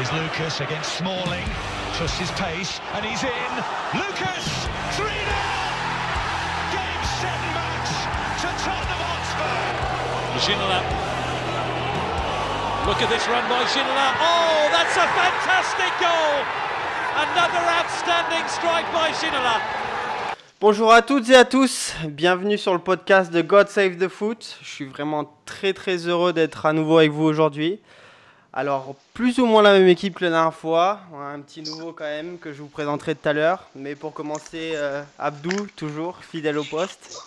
Here's Lucas against Smalling. Trusts his pace, and he's in. Lucas, 3 0! Game set match to Tottenham Hotspur. Ginola. Look at this run by Ginola. Oh, that's a fantastic goal! Another outstanding strike by Ginola. Bonjour à toutes et à tous, bienvenue sur le podcast de God Save the Foot. Je suis vraiment très très heureux d'être à nouveau avec vous aujourd'hui. Alors, plus ou moins la même équipe que la dernière fois. On a un petit nouveau quand même que je vous présenterai tout à l'heure. Mais pour commencer, euh, Abdou, toujours fidèle au poste.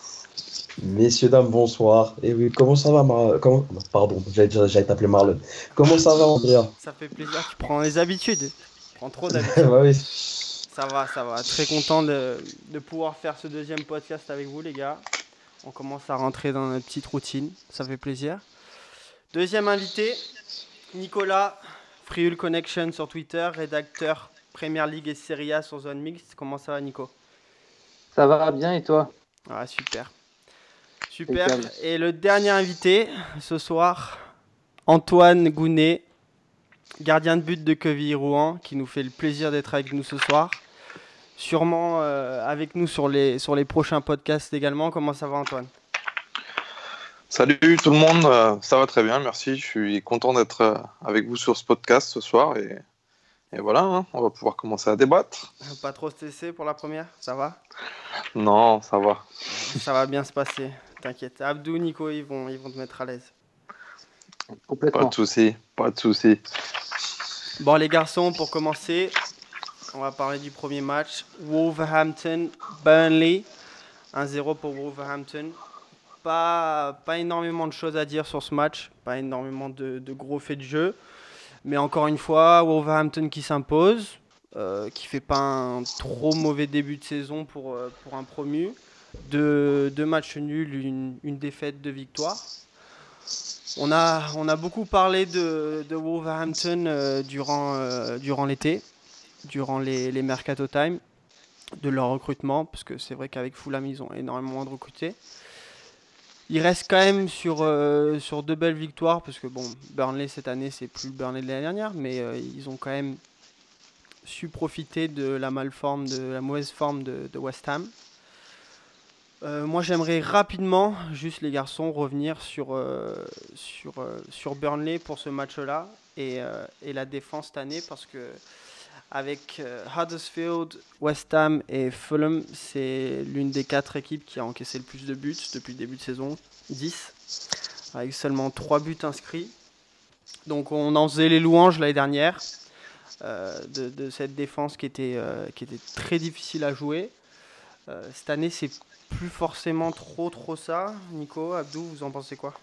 Messieurs, dames, bonsoir. Et oui, comment ça va, Mar... comment... Pardon, j'allais t'appeler Marlon. Comment ça va, Andrea? Ça fait plaisir, tu prends les habitudes. Tu prends trop d'habitudes. bah oui. Ça va, ça va. Très content de, de pouvoir faire ce deuxième podcast avec vous, les gars. On commence à rentrer dans notre petite routine. Ça fait plaisir. Deuxième invité, Nicolas, Friul Connection sur Twitter, rédacteur Premier League et Serie A sur Zone Mixte. Comment ça va, Nico? Ça va bien et toi? Ah, super. Super. Et le dernier invité ce soir, Antoine Gounet, gardien de but de Queville Rouen, qui nous fait le plaisir d'être avec nous ce soir. Sûrement euh, avec nous sur les, sur les prochains podcasts également. Comment ça va, Antoine? Salut tout le monde, euh, ça va très bien, merci. Je suis content d'être euh, avec vous sur ce podcast ce soir et, et voilà, hein, on va pouvoir commencer à débattre. Pas trop stressé pour la première, ça va? Non, ça va. Ça va bien se passer, t'inquiète. Abdou, Nico, ils vont, ils vont te mettre à l'aise. Complètement. Pas de souci, pas de souci. Bon les garçons, pour commencer, on va parler du premier match. Wolverhampton-Burnley. 1-0 pour Wolverhampton. Pas, énormément de choses à dire sur ce match, pas énormément de, gros faits de jeu. Mais encore une fois, Wolverhampton qui s'impose, euh, qui fait pas un trop mauvais début de saison pour, euh, un promu. Deux, matchs nuls, une, défaite, deux victoires. On a, beaucoup parlé de, Wolverhampton euh, durant, euh, durant l'été, durant les, les Mercato Time, de leur recrutement, parce que c'est vrai qu'avec Fulham, ils ont énormément de recrutés. Ils restent quand même sur, euh, sur deux belles victoires, parce que bon, Burnley cette année, c'est plus le Burnley de l'année dernière, mais euh, ils ont quand même su profiter de la malforme, de la mauvaise forme de, West Ham. Euh, moi, j'aimerais rapidement, juste les garçons, revenir sur, sur, sur Burnley pour ce match-là et, et la défense cette année parce que avec euh, Huddersfield, West Ham et Fulham, c'est l'une des quatre équipes qui a encaissé le plus de buts depuis le début de saison, 10, avec seulement 3 buts inscrits. Donc on en faisait les louanges l'année dernière euh, de, cette défense qui était, euh, qui était très difficile à jouer. Cette année, c'est plus forcément trop trop ça. Nico, Abdou, vous en pensez quoi?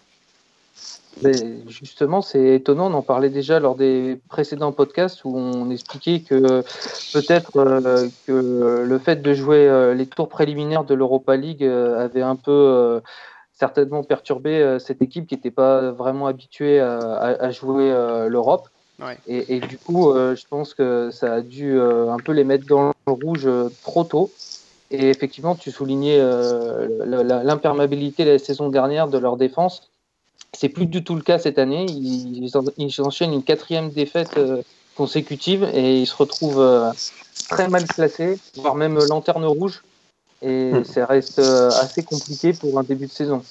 Mais justement, c'est étonnant, on en parlait déjà lors des précédents podcasts où on expliquait que peut-être euh, que le fait de jouer euh, les tours préliminaires de l'Europa League euh, avait un peu certainement perturbé cette équipe qui n'était pas vraiment habituée à, à- à jouer l'Europe. Ouais. Et, et du coup, je pense que ça a dû un peu les mettre dans le rouge trop tôt. Et effectivement, tu soulignais l'imperméabilité la saison dernière de leur défense. C'est plus du tout le cas cette année. Ils, ils en- ils enchaînent une quatrième défaite euh, consécutive et ils se retrouvent euh, très mal classés, voire même lanterne rouge. Et Hmm. ça reste euh, assez compliqué pour un début de saison.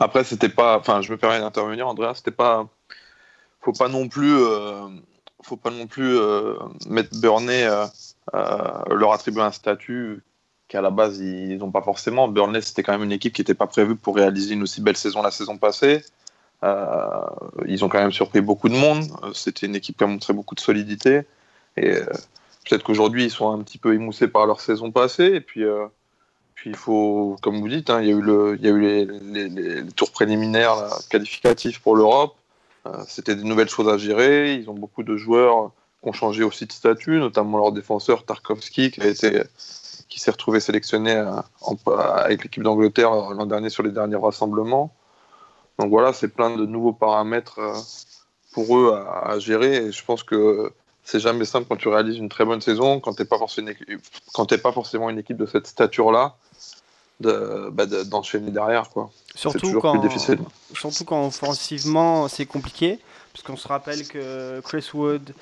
Après, c'était pas. Enfin, je me permets d'intervenir, Andrea. C'était pas. Faut pas non plus. euh, Faut pas non plus euh, mettre euh, leur attribuer un statut qu'à la base ils n'ont pas forcément. Burnley, c'était quand même une équipe qui n'était pas prévue pour réaliser une aussi belle saison la saison passée. Euh, ils ont quand même surpris beaucoup de monde. C'était une équipe qui a montré beaucoup de solidité. Et euh, peut-être qu'aujourd'hui, ils sont un petit peu émoussés par leur saison passée. Et puis, euh, puis il faut, comme vous dites, hein, il y a eu, le, y a eu les, tours préliminaires qualificatifs pour l'Europe. C'était des nouvelles choses à gérer. Ils ont beaucoup de joueurs qui ont changé aussi de statut, notamment leur défenseur Tarkovsky, qui a été qui s'est retrouvé sélectionné euh, en- avec l'équipe d'Angleterre l'an dernier sur les derniers rassemblements. Donc voilà, c'est plein de nouveaux paramètres euh, pour eux à, à gérer. Et je pense que c'est jamais simple quand tu réalises une très bonne saison, quand tu n'es pas, forcément une équipe- quand t'es pas forcément une équipe de cette stature-là. de, bah, de- d'enchaîner derrière. quoi. Surtout quand, plus difficile. surtout quand offensivement c'est compliqué, parce qu'on se rappelle que Chris Wood,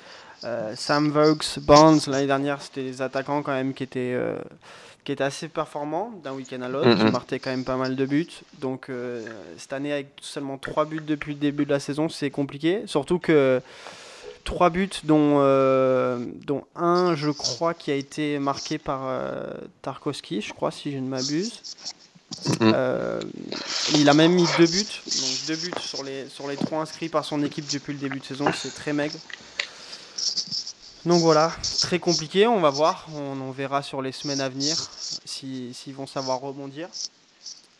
euh, Sam Vokes, Barnes l'année dernière c'était des attaquants quand même qui étaient, euh, qui étaient assez performants d'un week-end à l'autre, qui Mhm. marquaient quand même pas mal de buts. Donc euh, cette année avec seulement 3 buts depuis le début de la saison c'est compliqué, surtout que 3 buts dont, dont un je crois qui a été marqué par Tarkovsky, je crois si je ne m'abuse. Euh, il a même mis deux buts, donc deux buts sur les, sur les trois inscrits par son équipe depuis le début de saison, c'est très maigre. Donc voilà, très compliqué, on va voir, on, verra sur les semaines à venir si- s'ils vont savoir rebondir.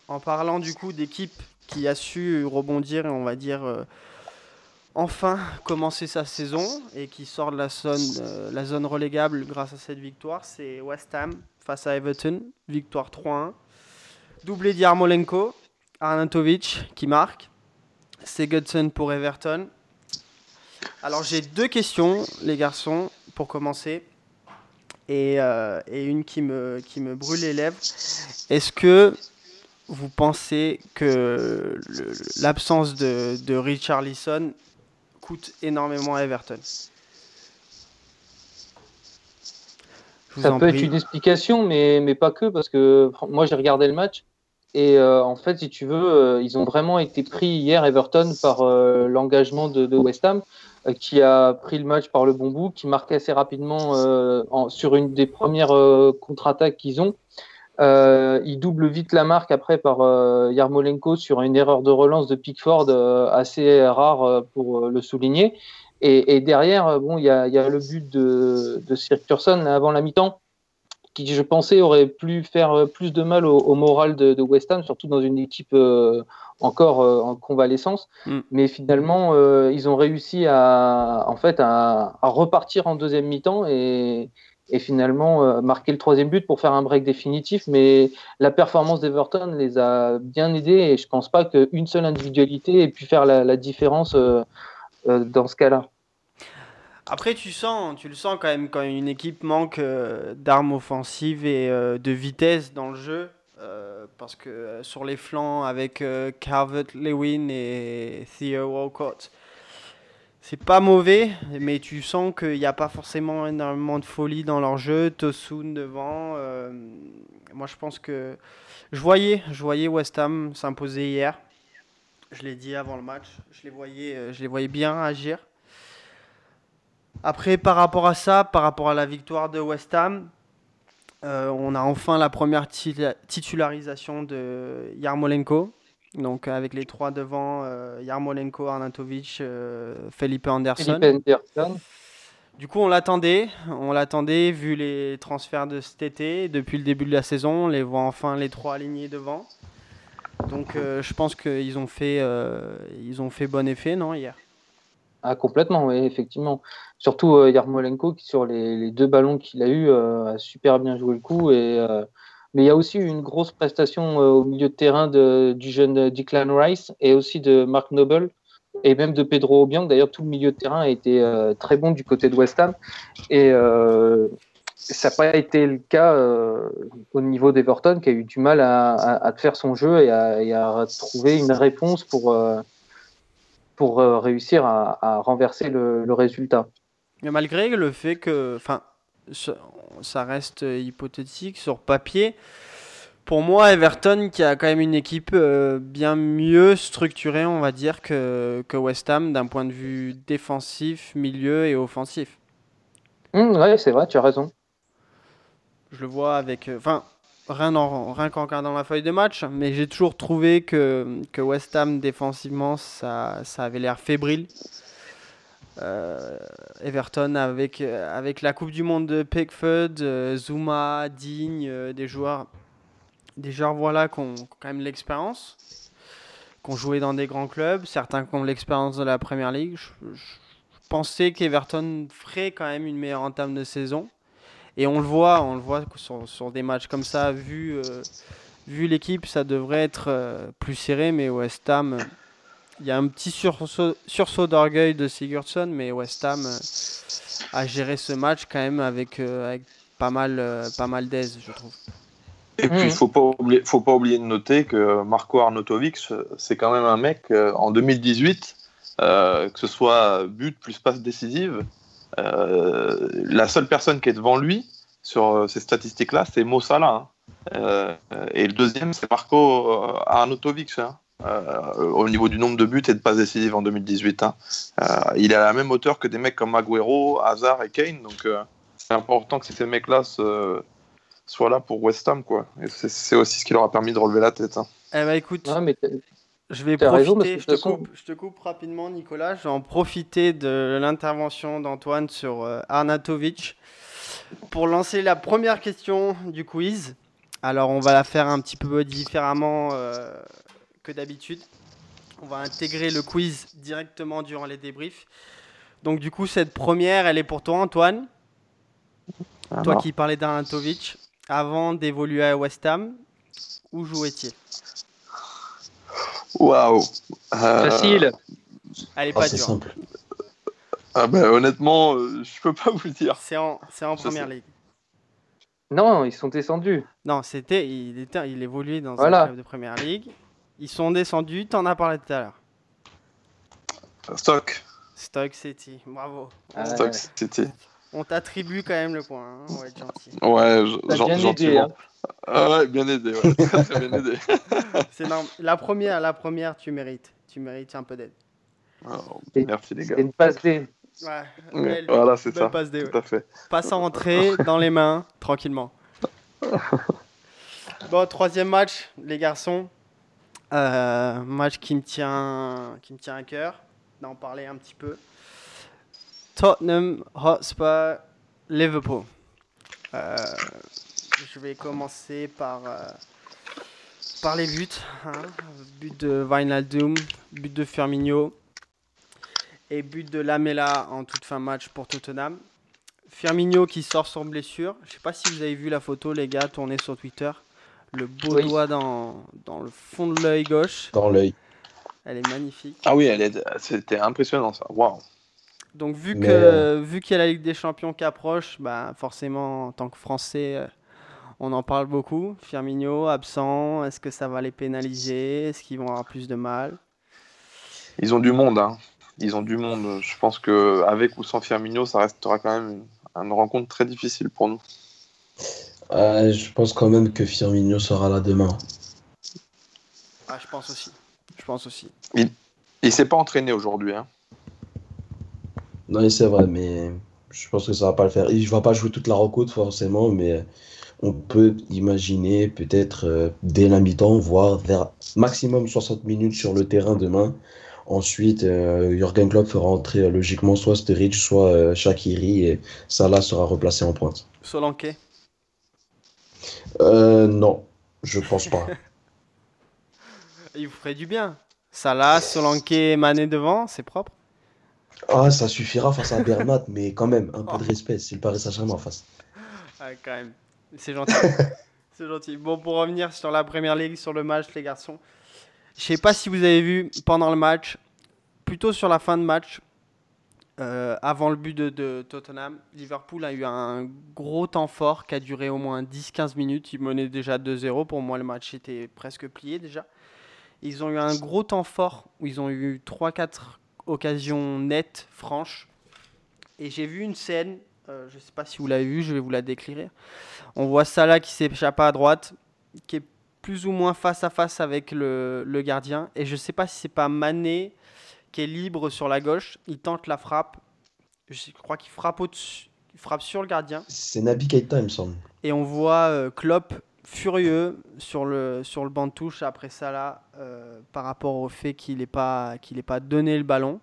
En parlant du coup d'équipe qui a su rebondir et on va dire euh, enfin commencer sa saison et qui sort de la zone, euh, la zone relégable grâce à cette victoire, c'est West Ham face à Everton, victoire 3-1. Doublé d'Yarmolenko, Arnautovic qui marque, Sigurdsson pour Everton. Alors j'ai deux questions, les garçons, pour commencer. Et, euh, et une qui me, qui me brûle les lèvres. Est-ce que vous pensez que l'absence de, de Richarlison coûte énormément à Everton? Ça peut prie. être une explication, mais, mais pas que, parce que moi j'ai regardé le match et euh, en fait, si tu veux, euh, ils ont vraiment été pris hier, Everton, par euh, l'engagement de, de West Ham, qui a pris le match par le bon bout, qui marquait assez rapidement euh, sur une des premières euh, contre-attaques qu'ils ont. Euh, ils doublent vite la marque après par euh, Yarmolenko sur une erreur de relance de Pickford euh, assez rare euh, pour euh, le souligner. Et, et derrière, euh, bon, il y il y a le but de, de Sigurdsson avant la mi-temps, qui je pensais aurait pu faire euh, plus de mal au, au moral de, de West Ham, surtout dans une équipe euh, encore euh, en convalescence. Mm. Mais finalement, euh, ils ont réussi à, en fait, à, à repartir en deuxième mi-temps et, et finalement marquer le troisième but pour faire un break définitif. Mais la performance d'Everton les a bien aidés et je pense pas qu'une seule individualité ait pu faire la, la différence dans ce cas-là. Après, tu sens, tu le sens quand même quand une équipe manque euh, d'armes offensives et euh, de vitesse dans le jeu. euh, parce que sur les flancs, avec euh, Calvert-Lewin et Theo Walcott, c'est pas mauvais, mais tu sens qu'il n'y a pas forcément énormément de folie dans leur jeu. Tosun devant. moi, je pense que je voyais, je voyais West Ham s'imposer hier. Je l'ai dit avant le match. Je les voyais, je les voyais bien agir. Après, par rapport à ça, par rapport à la victoire de West Ham, euh, on a enfin la première titularisation de Yarmolenko. Donc avec les trois devant, euh, Yarmolenko, Arnautovic, euh, Felipe Anderson. Du coup, on l'attendait, on l'attendait vu les transferts de cet été. Depuis le début de la saison, on les voit enfin les trois alignés devant. Donc euh, je pense qu'ils ont fait, euh, ils ont fait bon effet, non hier? Ah, complètement, oui, effectivement. Surtout euh, Yarmolenko qui, sur les, deux ballons qu'il a eu, euh, a super bien joué le coup. Euh, mais il y a aussi une grosse prestation au milieu de terrain du jeune Declan Rice et aussi de Mark Noble et même de Pedro Obiang. D'ailleurs, tout le milieu de terrain a été très bon du côté de West Ham. Et ça n'a pas été le cas au niveau d'Everton qui a eu du mal à, faire son jeu et à trouver une réponse pour. Pour euh, réussir à, à renverser le, le résultat. Mais malgré le fait que, enfin, ça reste hypothétique sur papier, pour moi, Everton, qui a quand même une équipe euh, bien mieux structurée, on va dire, que, que West Ham d'un point de vue défensif, milieu et offensif. Hum, ouais, c'est vrai, tu as raison. Je le vois avec. euh, Enfin, rien, en- rien qu'en regardant la feuille de match, mais j'ai toujours trouvé que, West Ham défensivement, ça, avait l'air fébrile. Euh, Everton avec, la Coupe du Monde de Pickford, euh, Zuma, Digne, euh, des joueurs, des joueurs voilà, qui ont quand même l'expérience, qui ont joué dans des grands clubs, certains qui ont l'expérience de la Première Ligue. Je, je pensais qu'Everton ferait quand même une meilleure entame de saison. Et on le voit, on le voit sur, sur des matchs comme ça, vu, euh, vu l'équipe, ça devrait être euh, plus serré, mais West Ham, il y a un petit sursaut, sursaut d'orgueil de Sigurdsson, mais West Ham euh, a géré ce match quand même avec, euh, avec pas mal, euh, pas mal d'aise, je trouve. Et puis, il Mhm. faut pas oublier, faut pas oublier de noter que Marco Arnautovic, c'est quand même un mec euh, en 2018, euh, que ce soit but plus passe décisive, la seule personne qui est devant lui sur euh, ces statistiques-là, c'est Mo Salah. hein. Euh, et le deuxième, c'est Marco euh, Arnautovic. hein. Euh, au niveau du nombre de buts et de passes décisives en 2018. hein. Euh, il est à la même hauteur que des mecs comme Aguero, Hazard et Kane. Donc euh, c'est important que ces mecs-là soient là pour West Ham. Quoi. Et c'est, aussi ce qui leur a permis de relever la tête. hein. Eh bah écoute, Ouais, mais t'as- je vais raison, profiter, je, te façon- coupe, je te coupe rapidement Nicolas, je vais en profiter de l'intervention d'Antoine sur euh, Arnautovic pour lancer la première question du quiz. Alors on va la faire un petit peu différemment euh, que d'habitude. On va intégrer le quiz directement durant les débriefs. Donc du coup cette première, elle est pour toi Antoine. Toi qui parlais d'Arnautovic, avant d'évoluer à West Ham, où jouait-il? Waouh Euh, Facile. Elle est Ah, pas c'est dure. simple. ah ben, honnêtement, euh, je peux pas vous le dire. C'est en, c'est en Je première sais. ligue. Non, ils sont descendus. Non, c'était, il, était, il évoluait dans Voilà. un club de première ligue. Ils sont descendus, t'en as parlé tout à l'heure. Stock. Stoke City, bravo. Ah, Stock ouais. City. On t'attribue quand même le point, hein. on va être gentil. Ouais, aidé, hein. Ah ouais, bien aidé. Ouais. Bien aidé. C'est normal. La première, la première, tu mérites. Tu mérites un peu d'aide. Et- merci les gars. C'est une passe D. Ouais, Ouais, belle- voilà, c'est ça. passe D, ouais. Tout à fait. Passe en entrée, dans les mains, tranquillement. Bon, troisième match, les garçons. Euh, match qui me tient, qui me tient à cœur d'en parler un petit peu. Tottenham Hotspur Liverpool. Euh, je vais commencer par, euh, par les buts. hein. But de Wijnaldum, but de Firmino et but de Lamela en toute fin de match pour Tottenham. Firmino qui sort sur blessure. Je sais pas si vous avez vu la photo, les gars, tournée sur Twitter. Le beau Oui. doigt dans, dans le fond de l'œil gauche. Dans l'œil. Elle est magnifique. Ah oui, elle est... c'était impressionnant ça. Waouh. Donc vu Mais, que euh, vu qu'il y a la Ligue des Champions qui approche, bah forcément en tant que Français, euh, on en parle beaucoup. Firmino absent, est-ce que ça va les pénaliser? Est-ce qu'ils vont avoir plus de mal? Ils ont du monde. Hein. Ils ont du monde. Je pense que avec ou sans Firmino, ça restera quand même une, une rencontre très difficile pour nous. Euh, je pense quand même que Firmino sera là demain. Ah, je pense aussi. Je pense aussi. Il s'est pas entraîné aujourd'hui. Hein. Non, c'est vrai, mais je pense que ça va pas le faire. Il va pas jouer toute la rencontre forcément, mais on peut imaginer peut-être euh, dès la mi-temps, voire vers maximum 60 minutes sur le terrain demain. Ensuite, euh, Jürgen Klopp fera entrer euh, logiquement soit Sturridge, soit euh, Shaqiri et Salah sera replacé en pointe. Solanke? Euh, non, je pense pas. Il vous ferait du bien. Salah, Solanke, Mané devant, c'est propre? Ah, ça suffira face à Bernat, mais quand même, un peu de respect, c'est le Paris Saint-Germain en face. Ouais, quand même. C'est gentil. c'est gentil. Bon, pour revenir sur la première ligue, sur le match, les garçons. Je sais pas si vous avez vu pendant le match, plutôt sur la fin de match, euh, avant le but de, de Tottenham, Liverpool a eu un gros temps fort qui a duré au moins 10-15 minutes. Ils menaient déjà 2-0. Pour moi, le match était presque plié déjà. Ils ont eu un gros temps fort où ils ont eu 3-4 occasions nettes, franches. Et j'ai vu une scène, euh, je ne sais pas si vous l'avez vu, je vais vous la décrire. On voit Salah qui s'échappe à droite, qui est plus ou moins face à face avec le, le gardien. Et je ne sais pas si c'est pas Mané qui est libre sur la gauche. Il tente la frappe. Je crois qu'il frappe au-dessus. Il frappe sur le gardien. C'est Naby Keita, il me semble. Et on voit euh, Klopp furieux sur le, sur le banc de touche après Salah euh, par rapport au fait qu'il n'ait pas, qu'il pas donné le ballon.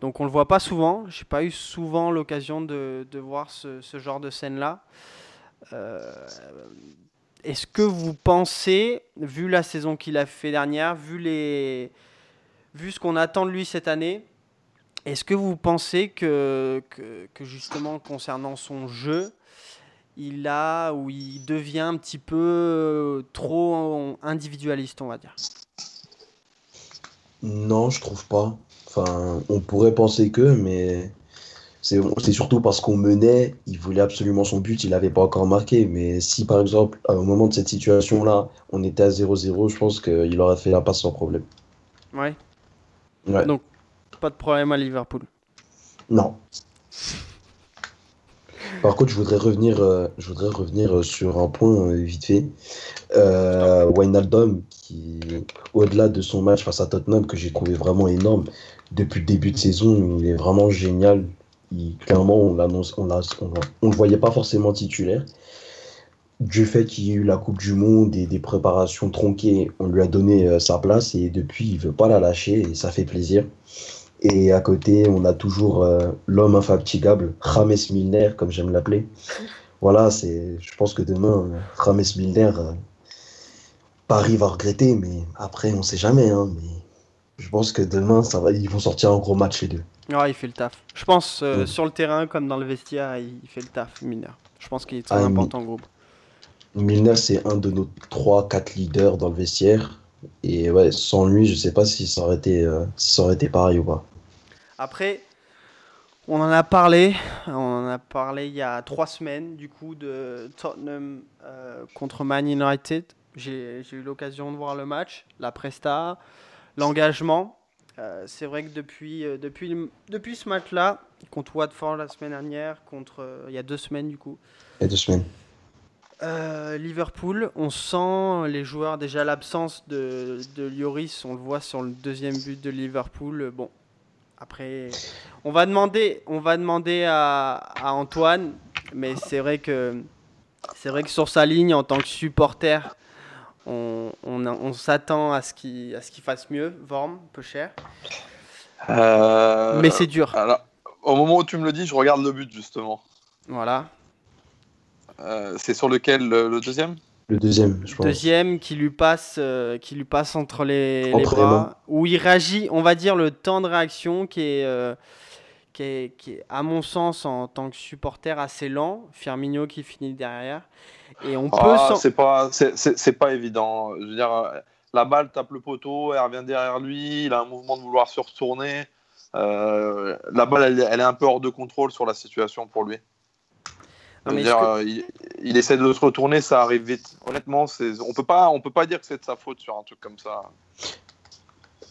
Donc on le voit pas souvent. J'ai pas eu souvent l'occasion de, de voir ce, ce genre de scène-là. Euh, Est-ce que vous pensez, vu la saison qu'il a fait dernière, vu, les, vu ce qu'on attend de lui cette année, est-ce que vous pensez que, que justement concernant son jeu, il a ou il devient un petit peu euh, trop individualiste, on va dire Non, je trouve pas. Enfin, on pourrait penser que, mais c'est surtout parce qu'on menait, il voulait absolument son but, il n'avait pas encore marqué. Mais si par exemple, au moment de cette situation-là, on était à 0-0, je pense qu'il aurait fait la passe sans problème. Ouais. Ouais. Donc, pas de problème à Liverpool. Non. Par contre, je voudrais revenir, euh, revenir sur un point euh, vite fait. Euh, Wijnaldum, qui, au-delà de son match face à Tottenham, que j'ai trouvé vraiment énorme, depuis le début de saison, il est vraiment génial. Clairement, on l'annonce, on, on, on le voyait pas forcément titulaire. Du fait qu'il y ait eu la Coupe du Monde et des préparations tronquées, on lui a donné euh, sa place et depuis, il veut pas la lâcher et ça fait plaisir. Et à côté, on a toujours euh, l'homme infatigable, James Milner, comme j'aime l'appeler. Voilà, c'est, je pense que demain, James Milner, euh, Paris va regretter, mais après, on sait jamais. hein, mais je pense que demain, ça va, ils vont sortir un gros match les deux. Ouais, il fait le taf. Je pense, euh, Ouais. sur le terrain comme dans le vestiaire, il fait le taf, Miner. Je pense qu'il est très Ah, important groupe. Milner, c'est un de nos 3-4 leaders dans le vestiaire. Et ouais, sans lui, je sais pas si ça aurait été, euh, si ça aurait été pareil ou pas. Après, on en a parlé, on en a parlé il y a trois semaines, du coup, de Tottenham euh, contre Man United. J'ai eu l'occasion de voir le match, la presta, l'engagement. Euh, C'est vrai que depuis, depuis, depuis ce match-là, contre Watford la semaine dernière, contre, il y a deux semaines du coup, Il y a deux semaines. Euh, Liverpool, on sent les joueurs, déjà l'absence de, de Lloris, on le voit sur le deuxième but de Liverpool. Bon, après, on va demander, on va demander à, à Antoine, mais c'est vrai que c'est vrai que sur sa ligne, en tant que supporter, on, on, on s'attend à ce qu'il à ce qu'il fasse mieux. Vorm, peu cher, Euh, mais c'est dur. alors, au moment où tu me le dis, je regarde le but justement. Voilà. Euh, c'est sur lequel le, le deuxième? Le deuxième, je pense. Deuxième qui lui passe, euh, qui lui passe entre les, les Entre les bras, où il réagit, on va dire le temps de réaction qui est, euh, qui est, qui est, à mon sens, en tant que supporter, assez lent. Firmino qui finit derrière. Et on peut Ah, s'en- c'est pas, c'est- c'est c'est pas évident. Je veux dire, la balle tape le poteau, elle revient derrière lui, il a un mouvement de vouloir se retourner. Euh, la balle, elle, est- elle est un peu hors de contrôle sur la situation pour lui. Non, Je veux mais dire, est-ce que- euh, il, il essaie de se retourner, ça arrive vite. Honnêtement, on peut pas, on peut pas dire que c'est de sa faute sur un truc comme ça.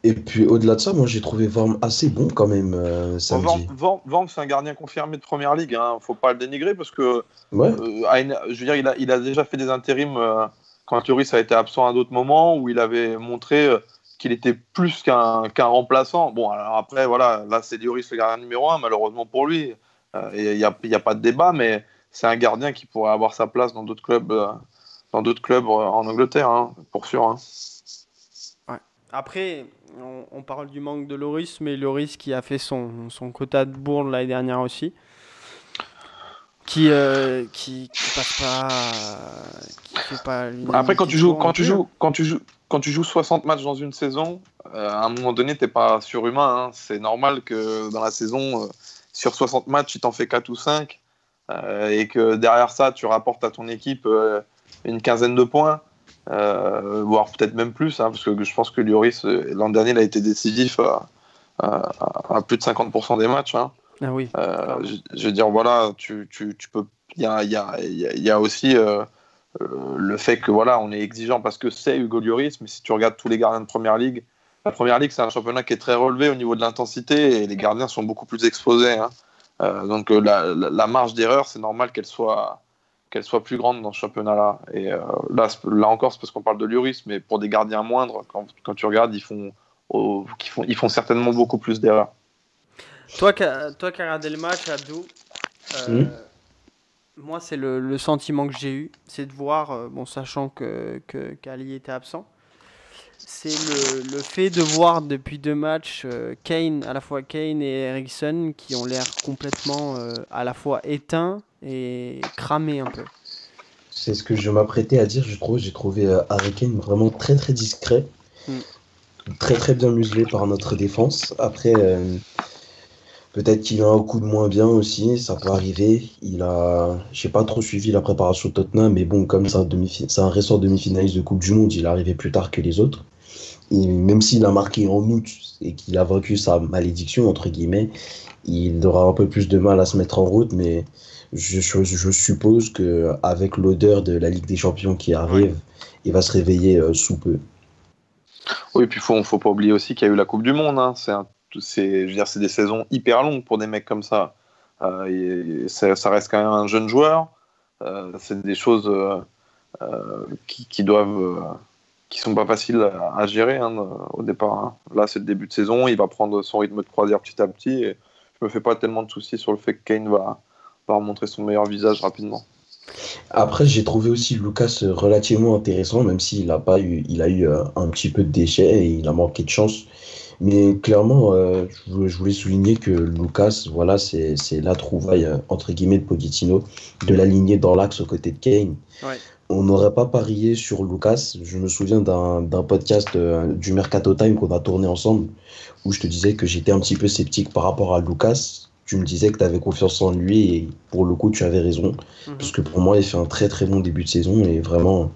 Et puis au-delà de ça, moi j'ai trouvé Vorm assez bon quand même euh, samedi. Vorm, Vorm- Vorm, c'est un gardien confirmé de première ligue. Hein. Faut pas le dénigrer parce que Ouais, Euh, à une- je veux dire, il a, il a déjà fait des intérims euh, quand Lloris a été absent à d'autres moments où il avait montré euh, qu'il était plus qu'un qu'un remplaçant. Bon, alors après, voilà, là c'est Lloris le gardien numéro un, malheureusement pour lui. Euh, Il n'y a, il y a pas de débat, mais c'est un gardien qui pourrait avoir sa place dans d'autres clubs, euh, dans d'autres clubs euh, en Angleterre, hein, pour sûr. hein. Après, on, on parle du manque de Loris, mais Loris qui a fait son, son quota de bourre l'année dernière aussi. Qui, euh, qui, qui passe pas. Qui fait pas Après, quand tu joues, quand tu joues, quand tu joues, quand tu joues 60 matchs dans une saison, euh, à un moment donné, t'es pas surhumain. hein. C'est normal que dans la saison, euh, sur 60 matchs, il t'en fait 4 ou 5 euh, et que derrière ça, tu rapportes à ton équipe euh, une quinzaine de points, euh, voire peut-être même plus, hein, parce que je pense que Lloris euh, l'an dernier, il a été décisif à, à- à plus de 50% des matchs. hein. Ah oui. Euh, je, je veux dire, voilà, tu, tu, tu peux. Il y a, y, y aussi euh, euh, le fait que voilà, on est exigeant parce que c'est Hugo Lloris, mais si tu regardes tous les gardiens de première ligue, la première ligue, c'est un championnat qui est très relevé au niveau de l'intensité et les gardiens sont beaucoup plus exposés. hein. Euh, donc euh, la, la- la marge d'erreur, c'est normal qu'elle soit, qu'elle soit plus grande dans ce championnat-là. Et euh, là, là encore, c'est parce qu'on parle de Lloris, mais pour des gardiens moindres, quand, quand tu regardes, ils font, ils font certainement beaucoup plus d'erreurs. Toi qui as toi qui as regardé le match, Abdou, euh, Mhm. moi c'est le, le sentiment que j'ai eu, c'est de voir, euh, bon sachant que, que qu'Ali était absent, c'est le, le fait de voir depuis deux matchs euh, Kane, à la fois Kane et Ericsson qui ont l'air complètement euh, à la fois éteints et cramés un peu. c'est ce que je m'apprêtais à dire. Je trouve, j'ai trouvé euh, Harry Kane vraiment très très discret, Mm. très très bien muselé par notre défense. Après, peut-être qu'il a un coup de moins bien aussi, ça peut arriver. Il a, j'ai pas trop suivi la préparation de Tottenham, mais bon, comme c'est un, demi c'est un récent demi-finaliste de Coupe du Monde, il est arrivé plus tard que les autres. même s'il a marqué en août et qu'il a vaincu sa malédiction, entre guillemets, il aura un peu plus de mal à se mettre en route, mais je, je, suppose qu'avec l'odeur de la Ligue des Champions qui arrive, il va se réveiller euh, sous peu. Oui, puis il faut, faut pas oublier aussi qu'il y a eu la Coupe du Monde. Hein. C'est, je veux dire, c'est des saisons hyper longues pour des mecs comme ça. Euh, ça, reste quand même un jeune joueur. Euh, c'est des choses qui, qui, doivent qui sont pas faciles à, gérer hein, au départ. Hein. Là, c'est le début de saison, il va prendre son rythme de croisière petit à petit. Et je me fais pas tellement de soucis sur le fait que Kane va, va remontrer son meilleur visage rapidement. Après, j'ai trouvé aussi Lucas relativement intéressant, même s'il a pas eu, il a eu euh, un petit peu de déchets et il a manqué de chance. Mais clairement, euh, je voulais souligner que Lucas, voilà, c'est la trouvaille euh, entre guillemets de Pochettino, de l'aligner dans l'axe aux côtés de Kane. Ouais on n'aurait pas parié sur Lucas. Je me souviens d'un podcast euh, du Mercato Time qu'on a tourné ensemble où je te disais que j'étais un petit peu sceptique par rapport à Lucas. Tu me disais que tu avais confiance en lui et pour le coup, tu avais raison. Mhm. Parce que pour moi, il fait un très très bon début de saison et vraiment,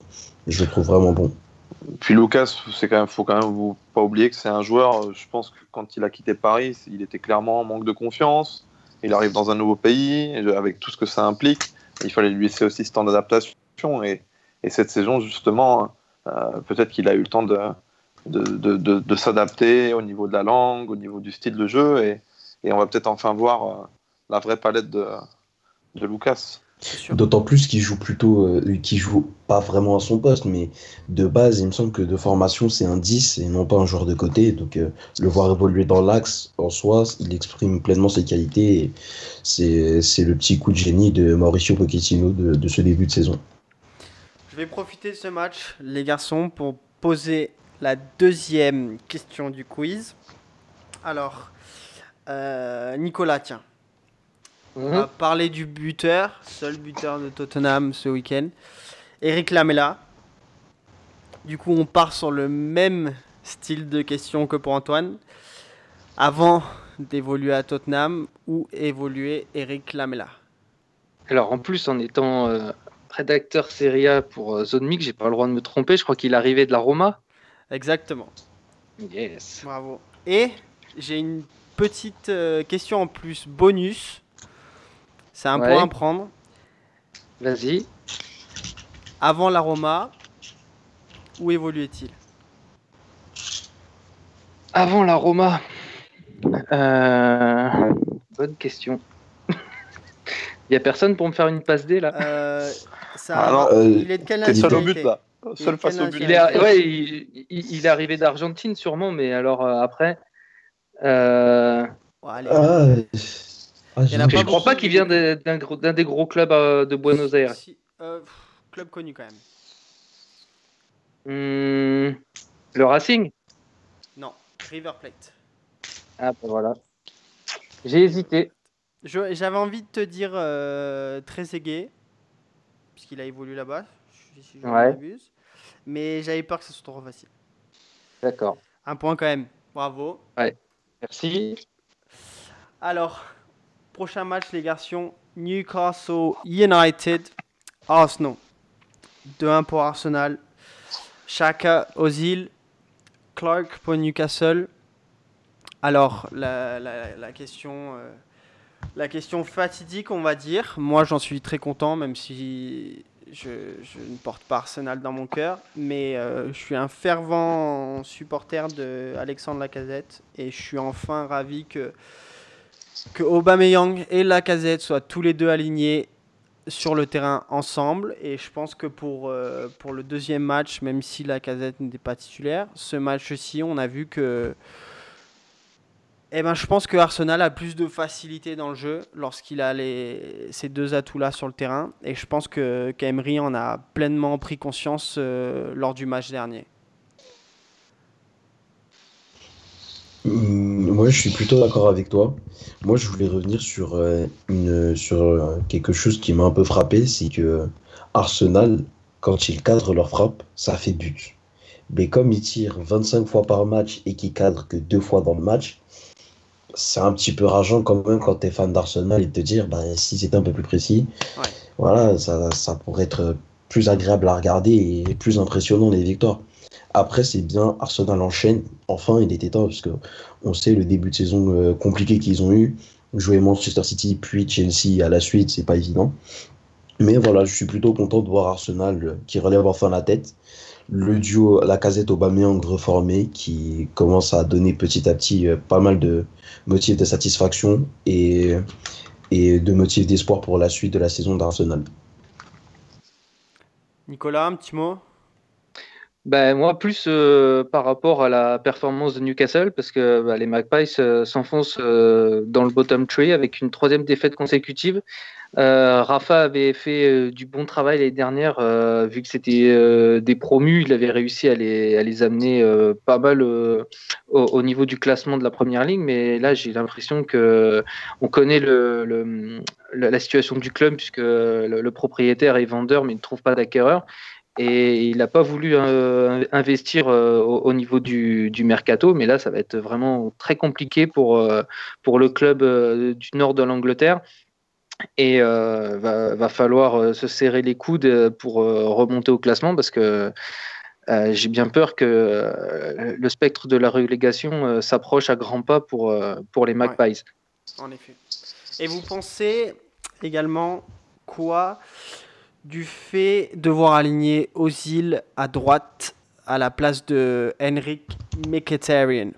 je le trouve vraiment bon. Puis Lucas, c'est quand même, faut quand même pas oublier que c'est un joueur. Euh, je pense que quand il a quitté Paris, il était clairement en manque de confiance. Il arrive dans un nouveau pays avec tout ce que ça implique. Il fallait lui laisser aussi ce temps d'adaptation et, cette saison, justement, euh, peut-être qu'il a eu le temps de, s'adapter au niveau de la langue, au niveau du style de jeu. Et, on va peut-être enfin voir euh, la vraie palette de Lucas. D'autant plus qu'il joue plutôt, euh, qu'il joue pas vraiment à son poste, mais de base, il me semble que de formation, c'est un 10 et non pas un joueur de côté. Donc, le voir évoluer dans l'axe, en soi, il exprime pleinement ses qualités. C'est le petit coup de génie de Mauricio Pochettino de ce début de saison. Je vais profiter de ce match, les garçons, pour poser la deuxième question du quiz. Alors, euh, Nicolas, tiens. On va mhm. parler du buteur, seul buteur de Tottenham ce week-end. Eric Lamela. Du coup, on part sur le même style de question que pour Antoine. Avant d'évoluer à Tottenham, où évoluait Eric Lamela? Alors, en plus, en étant euh, rédacteur Serie A pour euh, Zone Mix, j'ai pas le droit de me tromper, je crois qu'il arrivait de la Roma. Exactement. Yes. Bravo. Et j'ai une petite euh, question en plus bonus. C'est un point à prendre. Vas-y. Avant la Roma, où évoluait-il? Avant la Roma euh, Bonne question. Il y a personne pour me faire une passe D là? Ça, euh, il est de quelle seul au but là? Seul face au but. Il est, ouais, il, est arrivé d'Argentine sûrement, mais alors euh, après. Euh... allez. Ah, ah, je crois pas qu'il vient d'un des gros clubs euh, de Buenos Aires. club connu quand même. Hmm, le Racing? Non, River Plate. Ah bah voilà. J'ai hésité. J'avais envie de te dire euh, très aigué, puisqu'il a évolué là-bas, si je ouais. Mais j'avais peur que ce soit trop facile. D'accord. Un point quand même. Bravo. Ouais. Merci. Alors, prochain match, les garçons. Newcastle United, Arsenal. 2-1 pour Arsenal. Chaka Ozil, Clark pour Newcastle. Alors, la, la, question, euh, la question fatidique, on va dire. Moi, j'en suis très content, même si je, ne porte pas Arsenal dans mon cœur. Mais euh, je suis un fervent supporter de Alexandre Lacazette. Et je suis enfin ravi que, que Aubameyang et Lacazette soient tous les deux alignés sur le terrain ensemble. Et je pense que pour, euh, pour le deuxième match, même si Lacazette n'était pas titulaire, ce match-ci, on a vu que eh ben, je pense que Arsenal a plus de facilité dans le jeu lorsqu'il a les, ces deux atouts-là sur le terrain. Et je pense que qu'Emery en a pleinement pris conscience euh, lors du match dernier. Mmh, moi, je suis plutôt d'accord avec toi. Moi, je voulais revenir sur, euh, une, sur euh, quelque chose qui m'a un peu frappé, c'est que Arsenal, quand ils cadrent leur frappe, ça fait but. Mais comme ils tirent 25 fois par match et qu'ils cadrent que deux fois dans le match, c'est un petit peu rageant quand même quand tu es fan d'Arsenal et te dire bah, si c'était un peu plus précis, voilà, ça, ça, pourrait être plus agréable à regarder et plus impressionnant les victoires. Après, c'est bien, Arsenal enchaîne. Enfin, il était temps, parce que on sait le début de saison euh, compliqué qu'ils ont eu. Jouer Manchester City, puis Chelsea à la suite, c'est pas évident. Mais voilà, je suis plutôt content de voir Arsenal euh, qui relève enfin la tête. Le duo la casette Aubameyang reformé qui commence à donner petit à petit euh, pas mal de motifs de satisfaction et, et de motifs d'espoir pour la suite de la saison d'Arsenal. Nicolas, un petit mot? Ben, moi, plus euh, par rapport à la performance de Newcastle, parce que bah, les Magpies euh, s'enfoncent euh, dans le bottom tree avec une troisième défaite consécutive. Rafa avait fait du bon travail l'année dernière, vu que c'était des promus, il avait réussi à les, à les amener pas mal au, au, niveau du classement de la première ligne, mais là j'ai l'impression que on connaît la situation du club, puisque le, le propriétaire est vendeur, mais ne trouve pas d'acquéreur et il n'a pas voulu euh, investir euh, au, niveau du, mercato, mais là, ça va être vraiment très compliqué pour, euh, pour le club du nord de l'Angleterre. Et va, va, falloir se serrer les coudes pour remonter au classement parce que j'ai bien peur que le spectre de la relégation s'approche à grands pas pour, pour les Magpies. en effet. Et vous pensez également quoi du fait de voir aligner Ozil à droite à la place de Henrik Mkhitaryan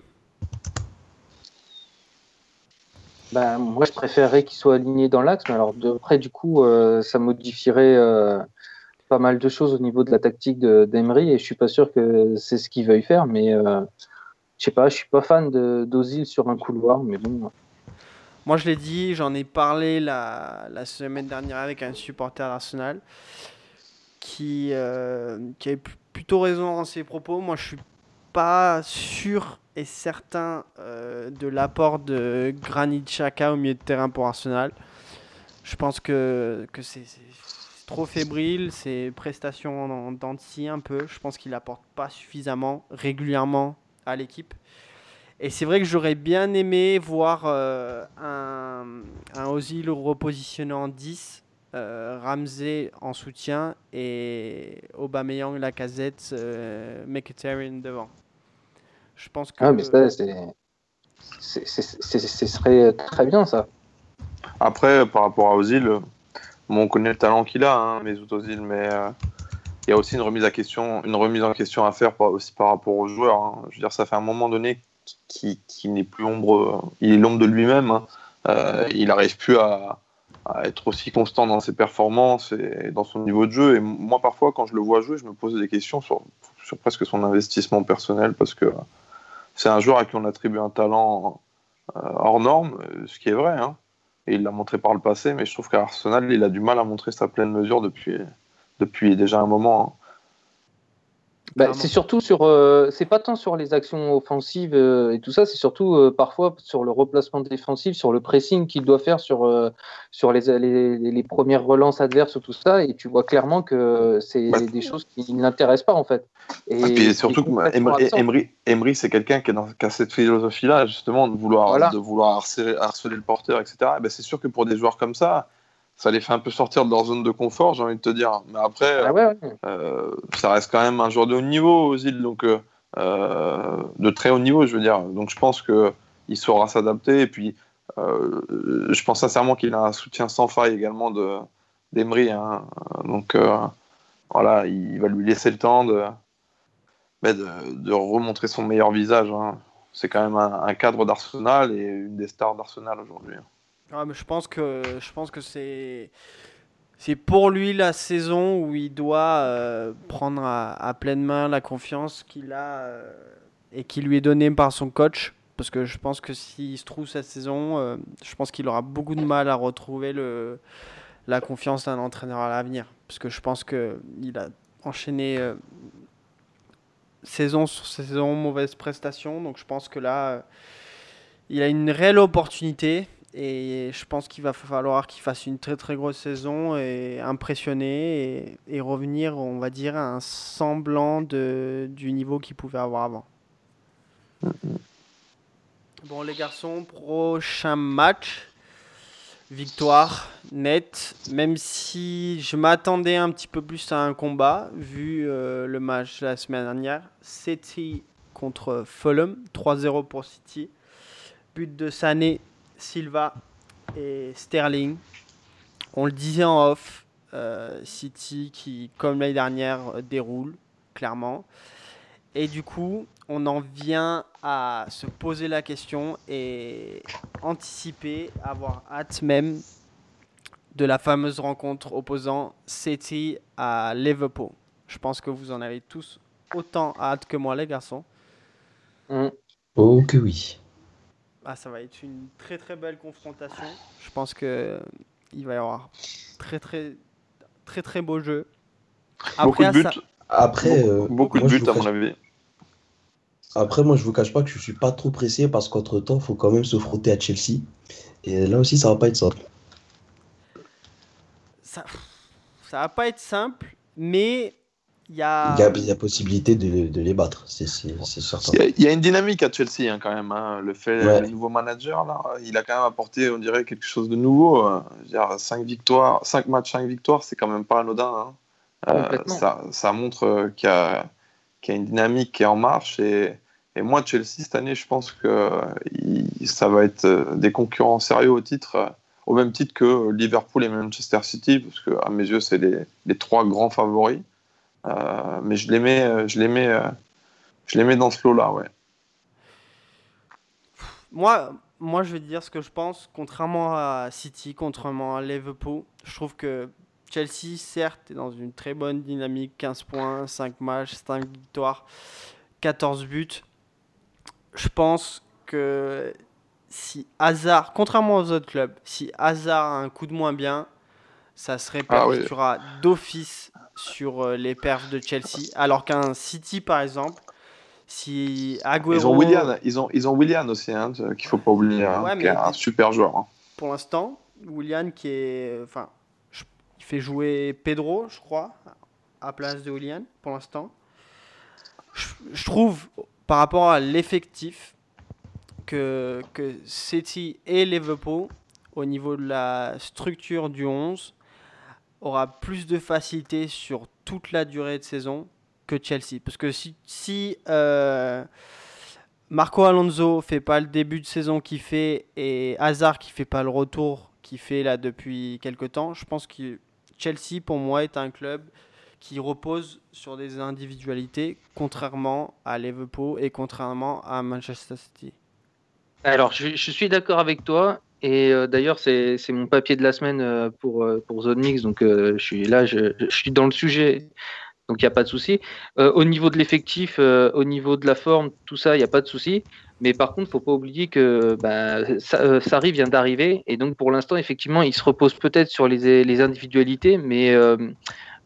ben, Moi, je préférerais qu'il soit aligné dans l'axe, mais alors de près, du coup, euh, ça modifierait euh, pas mal de choses au niveau de la tactique d'Emery et je suis pas sûr que c'est ce qu'il veuille faire, mais euh, je sais pas, je suis pas fan d'Ozil sur un couloir, mais bon. Moi, je l'ai dit, j'en ai parlé la, semaine dernière avec un supporter d'Arsenal qui, euh, avait plutôt raison dans ses propos. Moi, je suis pas sûr et certain euh, de l'apport de Granit Xhaka au milieu de terrain pour Arsenal. Je pense que, c'est trop fébrile, ses prestations en un peu. Je pense qu'il apporte pas suffisamment régulièrement à l'équipe. Et c'est vrai que j'aurais bien aimé voir euh, un, un Ozil repositionné en 10, euh, Ramsey en soutien et Aubameyang, Lacazette, euh, Mkhitaryan devant. Je pense que. Ah, mais ça, c'est. Ce serait très bien ça. Après, par rapport à Ozil, bon, on connaît le talent qu'il a, hein, Mesut Ozil, mais euh, il y a aussi une remise, à question, une remise en question à faire par, aussi par rapport aux joueurs. Hein. Je veux dire, ça fait un moment donné qui, n'est plus l'ombre, il est l'ombre de lui-même. Hein. Euh, il n'arrive plus à, être aussi constant dans ses performances et dans son niveau de jeu. Et moi, parfois, quand je le vois jouer, je me pose des questions sur, sur presque son investissement personnel parce que c'est un joueur à qui on attribue un talent euh, hors norme, ce qui est vrai. Hein. Et il l'a montré par le passé, mais je trouve qu'à Arsenal, il a du mal à montrer sa pleine mesure depuis, depuis déjà un moment. Hein. Bah, c'est surtout sur, euh, c'est pas tant sur les actions offensives euh, et tout ça, c'est surtout euh, parfois sur le replacement défensif, sur le pressing qu'il doit faire sur, sur les, les, les, premières relances adverses ou tout ça, et tu vois clairement que c'est bah, des choses qui ne l'intéressent pas en fait. Et, puis surtout Emery, Emery, c'est quelqu'un qui, qui, a cette philosophie-là justement de vouloir, de vouloir harceler, harceler, le porteur, etc. Bah, c'est sûr que pour des joueurs comme ça, ça les fait un peu sortir de leur zone de confort, j'ai envie de te dire. Mais après, ah euh, ça reste quand même un joueur de haut niveau, Ozil, donc euh, euh, de très haut niveau, je veux dire. Donc je pense qu'il saura s'adapter. Et puis, je pense sincèrement qu'il a un soutien sans faille également de d'Emery. Hein. Donc voilà, il va lui laisser le temps de, de, remontrer son meilleur visage. Hein. C'est quand même un, un cadre d'Arsenal et une des stars d'Arsenal aujourd'hui. Hein mais je pense que je pense que c'est c'est pour lui la saison où il doit euh, prendre à, pleine main la confiance qu'il a euh, et qui lui est donnée par son coach. Parce que je pense que s'il se trouve cette saison, euh, je pense qu'il aura beaucoup de mal à retrouver le, la confiance d'un entraîneur à l'avenir. Parce que je pense qu'il a enchaîné saison sur saison, mauvaise prestation. Donc je pense que là, il a une réelle opportunité. Et je pense qu'il va falloir qu'il fasse une très très grosse saison et impressionner et, revenir, on va dire, à un semblant de, du niveau qu'il pouvait avoir avant. Bon, les garçons, prochain match. victoire nette, même si je m'attendais un petit peu plus à un combat, vu euh, le match la semaine dernière. City contre Fulham, 3-0 pour City. But de Sané, Silva et Sterling. On le disait en off, euh, City qui, comme l'année dernière, déroule, clairement. Et du coup, on en vient à se poser la question et anticiper, avoir hâte même de la fameuse rencontre opposant City à Liverpool. Je pense que vous en avez tous autant hâte que moi, les garçons. Oh que oui. Ah, ça va être une très très belle confrontation. Je pense que il va y avoir très très très très beau jeu. Beaucoup de buts. ça- Après, euh, Beaucoup de moi, je buts, à mon avis. Après, moi, je vous cache pas que je suis pas trop pressé parce qu'entre-temps, il faut quand même se frotter à Chelsea. Et là aussi, ça va pas être simple. ça, ça va pas être simple, mais il y a. Y a, il y a possibilité de, de les battre, c'est certain. Il y, a, une dynamique à Chelsea hein, quand même. hein. Le fait, Ouais. le nouveau manager, là, il a quand même apporté, on dirait, quelque chose de nouveau. euh. Je veux dire, 5 victoires, 5 matchs, 5 victoires, c'est quand même pas anodin. hein. Euh, ça, ça montre qu'il y, a qu'il y a une dynamique qui est en marche. Et, et moi, Chelsea, cette année, je pense que il- ça va être euh, des concurrents sérieux au titre, au même titre que Liverpool et Manchester City, parce que à mes yeux, c'est les, les trois grands favoris. Euh, mais je les mets, euh, je les mets, euh, je les mets dans ce lot-là, ouais. Moi, moi, je vais dire ce que je pense. Contrairement à City, contrairement à Liverpool, je trouve que Chelsea, certes, est dans une très bonne dynamique 15 points, 5 matchs, 5 victoires, 14 buts. Je pense que si Hazard, contrairement aux autres clubs, si Hazard a un coup de moins bien, ça se Ah oui. d'office sur euh, les perfs de Chelsea. Alors qu'un City, par exemple, si Agüero... Ils ont Willian, ils ont, ils ont Willian aussi, hein, qu'il faut pas oublier, hein, Ouais, qui est un super joueur. hein. pour l'instant. Willian qui est. Enfin, il fait jouer Pedro, je crois, à place de Willian pour l'instant. Je, je trouve, par rapport à l'effectif, que, que City et Liverpool, au niveau de la structure du 11, aura plus de facilité sur toute la durée de saison que Chelsea. Parce que si, euh, Marco Alonso fait pas le début de saison qu'il fait et Hazard qui fait pas le retour qu'il fait là depuis quelques temps, je pense que Chelsea pour moi est un club qui repose sur des individualités contrairement à Liverpool et contrairement à Manchester City. Alors, je suis d'accord avec toi. Et euh, d'ailleurs, c'est mon papier de la semaine euh, pour, euh, pour Zone Mix. Donc, je suis là, je, suis dans le sujet. Donc, il n'y a pas de souci. Au niveau de l'effectif, au niveau de la forme, tout ça, il n'y a pas de souci. Mais par contre, il ne faut pas oublier que bah, vient d'arriver. Et donc, pour l'instant, effectivement, il se repose peut-être sur les, les individualités. Mais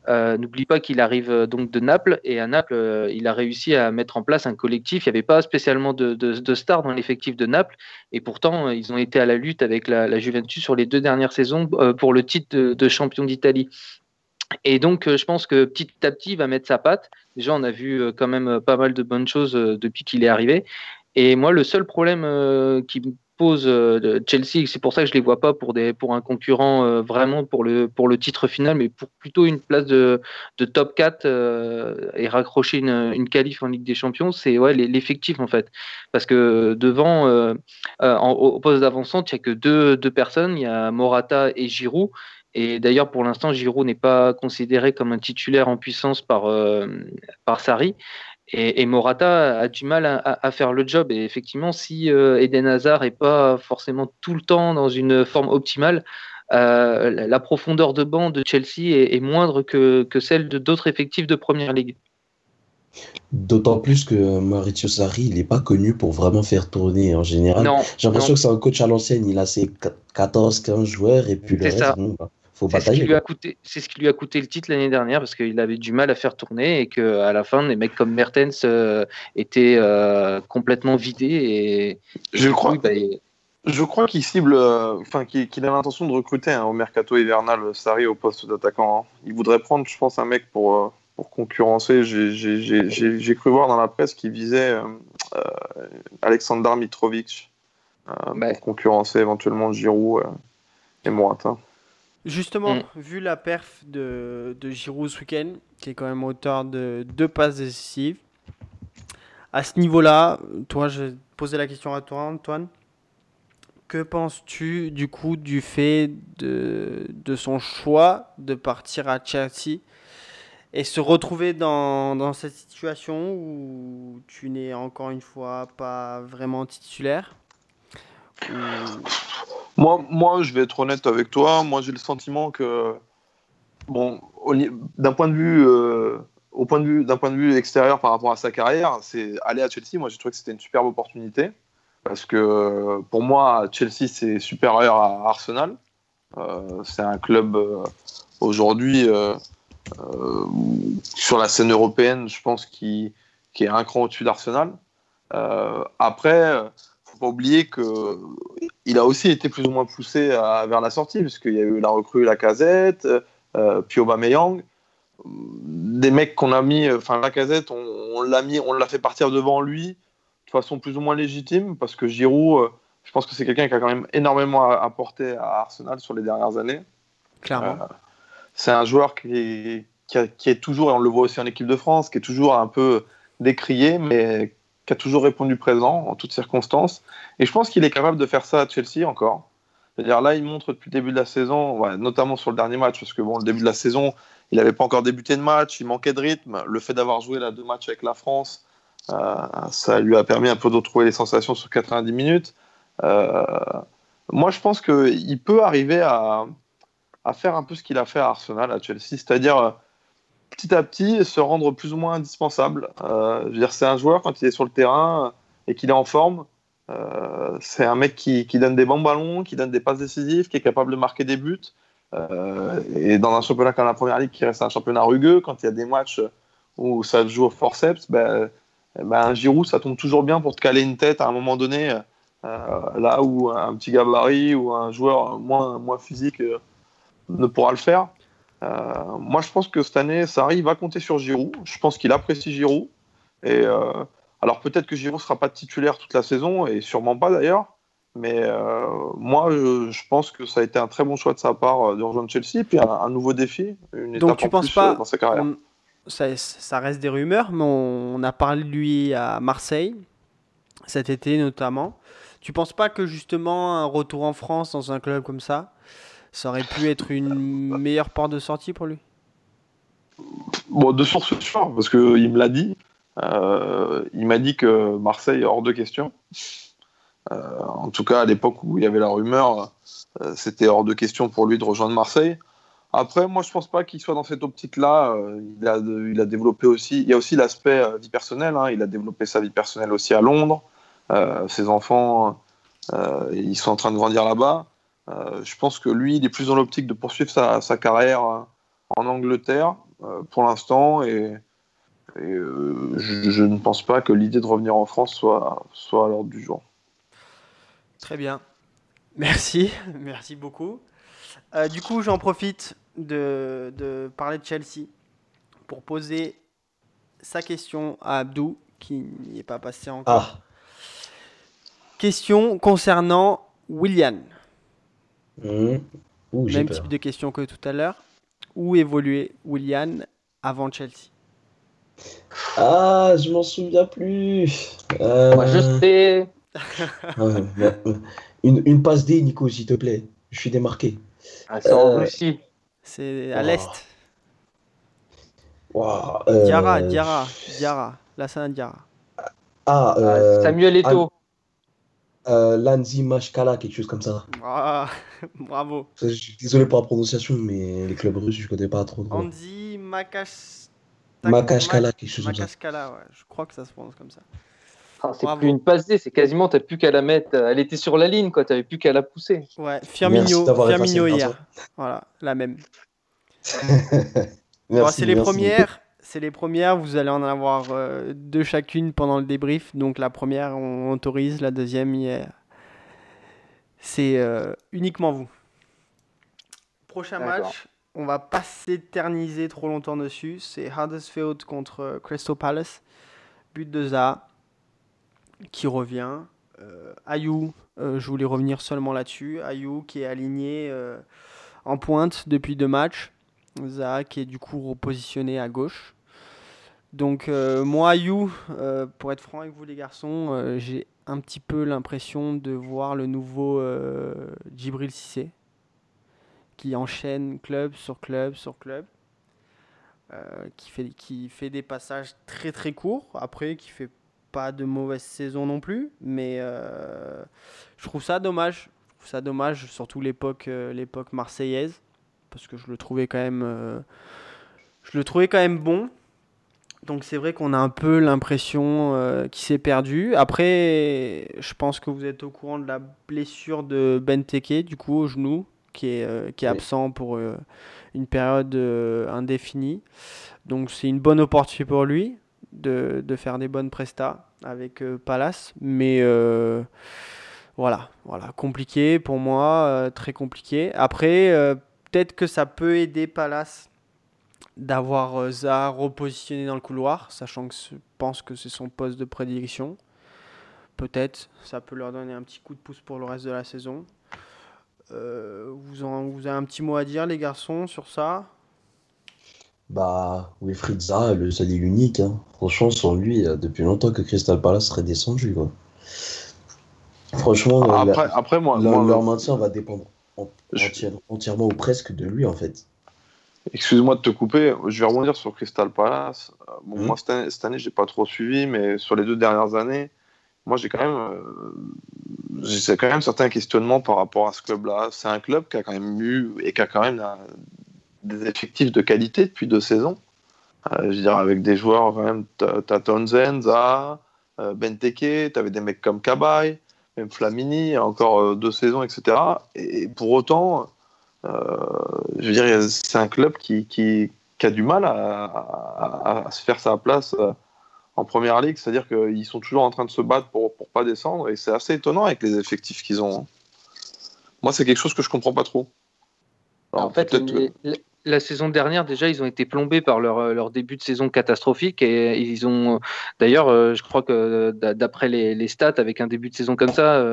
euh, n'oublie pas qu'il arrive euh, donc de Naples. Et à Naples, euh, il a réussi à mettre en place un collectif. Il n'y avait pas spécialement de, stars dans l'effectif de Naples. Et pourtant, ils ont été à la lutte avec la, Juventus sur les deux dernières saisons pour le titre de, de champion d'Italie. Et donc, je pense que petit à petit, il va mettre sa patte. Déjà, on a vu quand même pas mal de bonnes choses depuis qu'il est arrivé. Et moi, le seul problème qui me pose euh, Chelsea, c'est pour ça que je les vois pas pour, des, pour un concurrent euh, vraiment pour le, titre final, mais pour plutôt une place de, top 4 euh, et raccrocher une, qualif en Ligue des Champions, c'est ouais, l'effectif en fait. Parce que devant, au poste d'avancante, il n'y a que deux, personnes, il y a Morata et Giroud. Et d'ailleurs, pour l'instant, Giroud n'est pas considéré comme un titulaire en puissance par, euh, par. Et, et Morata a du mal à, à- à faire le job. Et effectivement, si euh, Eden Hazard n'est pas forcément tout le temps dans une forme optimale, euh, la, profondeur de banc de Chelsea est, est moindre que, que celle de d'autres effectifs de Première Ligue. D'autant plus que Maurizio Sarri, il n'est pas connu pour vraiment faire tourner en général. J'ai l'impression que c'est un coach à l'ancienne, il a ses 14-15 joueurs et puis le reste, bon, bah, faut C'est ce, qui lui a coûté, c'est ce qui lui a coûté le titre l'année dernière parce qu'il avait du mal à faire tourner et qu'à la fin, des mecs comme Mertens euh, étaient euh, complètement vidés. Et, et Je crois- coup, bah, Je crois qu'il cible, euh, enfin qu'il qu'il a l'intention de recruter hein, au mercato hivernal Sarri au poste d'attaquant. hein. Il voudrait prendre, je pense, un mec pour, euh, pour concurrencer. J'ai- J'ai j'ai- j'ai- j'ai cru voir dans la presse qu'il visait Alexander Mitrovic euh, Ouais. pour concurrencer éventuellement Giroud. euh. et Morata. Justement, Mm. vu la perf de, de Giroud ce week-end, qui est quand même auteur de deux passes décisives, à ce niveau-là, toi, je vais poser la question à toi, Antoine. Que penses-tu du coup du fait de, de son choix de partir à Chelsea et se retrouver dans, dans cette situation où tu n'es encore une fois pas vraiment titulaire? Moi, moi, je vais être honnête avec toi. Moi, j'ai le sentiment que, bon, d'un point de vue, euh, au point de vue, d'un point de vue extérieur par rapport à sa carrière, c'est aller à Chelsea. Moi, j'ai trouvé que c'était une superbe opportunité parce que pour moi, Chelsea c'est supérieur à Arsenal. Euh, c'est un club euh, aujourd'hui sur la scène européenne, je pense, qui, est un cran au-dessus d'Arsenal. Après, faut pas oublier que il a aussi été plus ou moins poussé à- vers la sortie, puisqu'il y a eu la recrue la casette, euh, puis Aubameyang. Des mecs qu'on a mis, enfin la casette, on, on l'a mis, on l'a fait partir devant lui de façon plus ou moins légitime, parce que Giroud, euh, je pense que c'est quelqu'un qui a quand même énormément apporté à Arsenal sur les dernières années. Clairement. Euh, c'est un joueur qui est, qui, a- qui est toujours, et on le voit aussi en équipe de France, qui est toujours un peu décrié, mais qui a toujours répondu présent en toutes circonstances. Et je pense qu'il est capable de faire ça à Chelsea encore. C'est-à-dire là, il montre depuis le début de la saison, notamment sur le dernier match, parce que bon, le début de la saison, il n'avait pas encore débuté de match, il manquait de rythme. Le fait d'avoir joué là deux matchs avec la France, euh, ça lui a permis un peu de retrouver les sensations sur 90 minutes. Euh, moi, je pense qu'il peut arriver à, à faire un peu ce qu'il a fait à Arsenal, à Chelsea, c'est-à-dire euh, petit à petit se rendre plus ou moins indispensable. Euh, c'est un joueur quand il est sur le terrain et qu'il est en forme, euh, c'est un mec qui, donne des bons ballons, qui donne des passes décisives, qui est capable de marquer des buts. Euh, et dans un championnat comme la Première Ligue, qui reste un championnat rugueux, quand il y a des matchs où ça joue au forceps, ben, ben, un Giroud, ça tombe toujours bien pour te caler une tête à un moment donné, euh, là où un petit gabarit ou un joueur moins, physique euh, ne pourra le faire. Euh, moi, je pense que cette année, Sarri va compter sur Giroud. Je pense qu'il apprécie Giroud. Et euh, alors peut-être que Giroud sera pas titulaire toute la saison et sûrement pas d'ailleurs. Mais euh, moi, je, je pense que ça a été un très bon choix de sa part euh, de rejoindre Chelsea, puis un, un nouveau défi, une Donc étape tu en penses plus pas euh, dans sa carrière. on- ça, ça reste des rumeurs, mais on a parlé de lui à Marseille cet été notamment. Tu penses pas que justement un retour en France dans un club comme ça, ça aurait pu être une meilleure porte de sortie pour lui? Bon, de source sûre, parce qu'il me l'a dit. Euh, il m'a dit que Marseille est hors de question. Euh, en tout cas, à l'époque où il y avait la rumeur, euh, c'était hors de question pour lui de rejoindre Marseille. Après, moi, je pense pas qu'il soit dans cette optique-là. Il, a, développé aussi. Il y a aussi l'aspect vie personnelle. hein. Il a développé sa vie personnelle aussi à Londres. Ses enfants, ils sont en train de grandir là-bas. Euh, je pense que lui, il est plus dans l'optique de poursuivre sa, sa carrière euh, en Angleterre euh, pour l'instant. Et, et, euh, je, je ne pense pas que l'idée de revenir en France soit, soit à l'ordre du jour. Très bien. Merci, merci beaucoup. Euh, du coup, j'en profite de, de parler de Chelsea pour poser sa question à Abdou, qui n'y est pas passé encore. Ah, Question concernant Willian. Ouh, j'ai Même peur. type de question que tout à l'heure. Où évoluait Willian avant Chelsea? Ah, je m'en souviens plus. Euh, Moi, je sais. ouais, ouais, ouais. Une, une passe D, Nico, s'il te plaît. Je suis démarqué. Ah, c'est en Euh, Russie. C'est à Oh. l'est. Waouh, euh, Diarra, Diarra, Diarra. Lassana Diarra. Ah, Ah, euh, Samuel Eto'o. Euh, Lanzi Mashkala, quelque chose comme ça. Ah, bravo. Je suis désolé pour la prononciation, mais les clubs russes, je connais pas trop. trop. Andy Makas... Makashkala, quelque chose comme ça. Makashkala, ouais. Je crois que ça se prononce comme ça. Ah, c'est plus une passe D, c'est quasiment, t'as plus qu'à la mettre. euh, Elle était sur la ligne, quoi. T'avais plus qu'à la pousser. Ouais, Firmino, Firmino hier. Voilà, la même. Merci, Bon, c'est les merci. premières. C'est les premières. Vous allez en avoir euh, deux chacune pendant le débrief. Donc la première, on autorise. La deuxième, il y a- c'est euh, uniquement vous. Prochain match, on va pas s'éterniser trop longtemps dessus. C'est Huddersfield contre euh, Crystal Palace. But de Zaha qui revient. Ayou, je voulais revenir seulement là-dessus. Ayou qui est aligné en pointe depuis deux matchs. Zaha qui est du coup repositionné à gauche. Donc moi, Ayou, pour être franc avec vous les garçons, j'ai un petit peu l'impression de voir le nouveau Djibril Cissé qui enchaîne club sur club sur club. Euh, qui, fait, qui fait des passages très très courts, après qui fait pas de mauvaise saison non plus, mais euh, je trouve ça dommage. Je trouve ça dommage, surtout l'époque euh, l'époque marseillaise, parce que je le trouvais quand même, je le trouvais quand même bon. Donc c'est vrai qu'on a un peu l'impression qu'il s'est perdu. Après, je pense que vous êtes au courant de la blessure de Benteke, du coup au genou, qui est, qui est absent pour une période euh, indéfinie. Donc c'est une bonne opportunité pour lui de, de faire des bonnes prestats avec euh, Palace. Mais euh, voilà, voilà, compliqué pour moi, très compliqué. Après, peut-être que ça peut aider Palace d'avoir Zaha repositionné dans le couloir, sachant que je pense que c'est son poste de prédilection. Peut-être, ça peut leur donner un petit coup de pouce pour le reste de la saison. Euh, vous, en, vous avez un petit mot à dire, les garçons, sur ça? Bah, Wilfried Zaha, le seul et l'unique. Hein. Franchement, sans lui, depuis longtemps que Crystal Palace serait descendu. Quoi. Franchement, après, après moi, leur, maintien va dépendre entièrement ou presque de lui, en fait. Excuse-moi de te couper, je vais rebondir sur Crystal Palace. Euh, bon, hmm. Moi, cette année, année j'ai pas trop suivi, mais sur les deux dernières années, moi j'ai quand même euh, j'ai quand même certains questionnements par rapport à ce club-là. C'est un club qui a quand même eu et qui a quand même des effectifs de qualité depuis deux saisons. Euh, je veux dire avec des joueurs quand même, t'as Townsend, Zaha, euh, Benteke, t'avais des mecs comme Kabay, même Flamini, encore deux saisons, etc. Et, pour autant, je veux dire, c'est un club qui, qui, a du mal à, à se faire sa place en première ligue, c'est-à-dire qu'ils sont toujours en train de se battre pour ne pas descendre, et c'est assez étonnant avec les effectifs qu'ils ont. Hein. Moi, c'est quelque chose que je comprends pas trop. en fait, la saison dernière, déjà, ils ont été plombés par leur, euh, leur début de saison catastrophique. Et ils ont, euh, d'ailleurs, euh, je crois que d'après les, les, stats, avec un début de saison comme ça,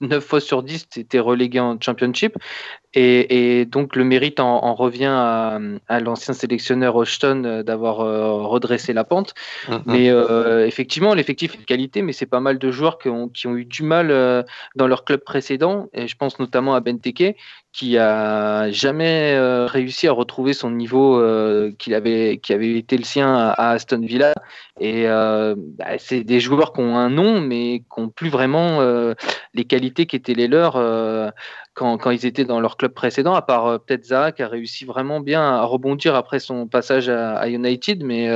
9 fois sur 10, étaient relégués en championship. Et, et donc, le mérite en, revient à, à l'ancien sélectionneur Houston d'avoir redressé la pente. Mm-hmm. Mais effectivement, l'effectif est de qualité, mais c'est pas mal de joueurs qui ont, qui ont eu du mal dans leur club précédent. Et je pense notamment à Benteke, qui a jamais réussi à retrouver son niveau euh, qu'il avait, qui avait été le sien à, Aston Villa. Et euh, bah, c'est des joueurs qui ont un nom, mais qui n'ont plus vraiment euh, les qualités qui étaient les leurs quand, quand, ils étaient dans leur club précédent, à part peut-être Zaha qui a réussi vraiment bien à rebondir après son passage à, United, mais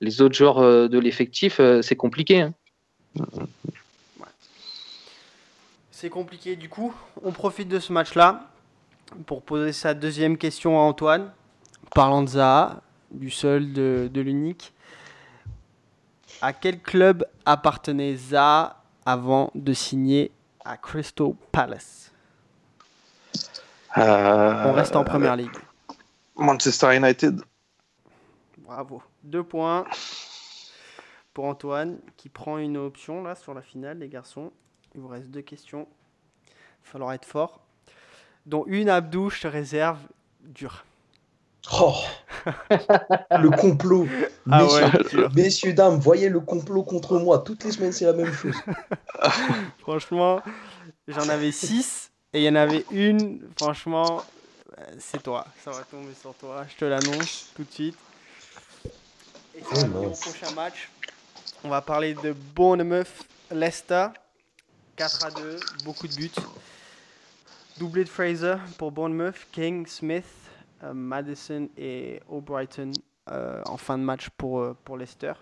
les autres joueurs de l'effectif, c'est compliqué. Hein. C'est compliqué du coup. On profite de ce match-là pour poser sa deuxième question à Antoine, parlant de Zaha, du seul, de, de l'unique. À quel club appartenait Zaha avant de signer à Crystal Palace? Euh, On reste en première ligue. Manchester United. Bravo. Deux points pour Antoine qui prend une option là sur la finale, les garçons. Il vous reste deux questions. Il va falloir être fort dont une Abdou, je te réserve dur. Oh Le complot ah messieurs, dames, voyez le complot contre moi. Toutes les semaines, c'est la même chose. franchement, j'en avais six et il y en avait une, franchement, c'est toi. Ça va tomber sur toi, je te l'annonce tout de suite. Et ça va au prochain match. On va parler de Bournemouth Leicester. 4 à 2, beaucoup de buts. Doublé de Fraser pour Bournemouth, King, Smith, euh, Madison et O'Brighton euh, en fin de match pour, euh, pour Leicester.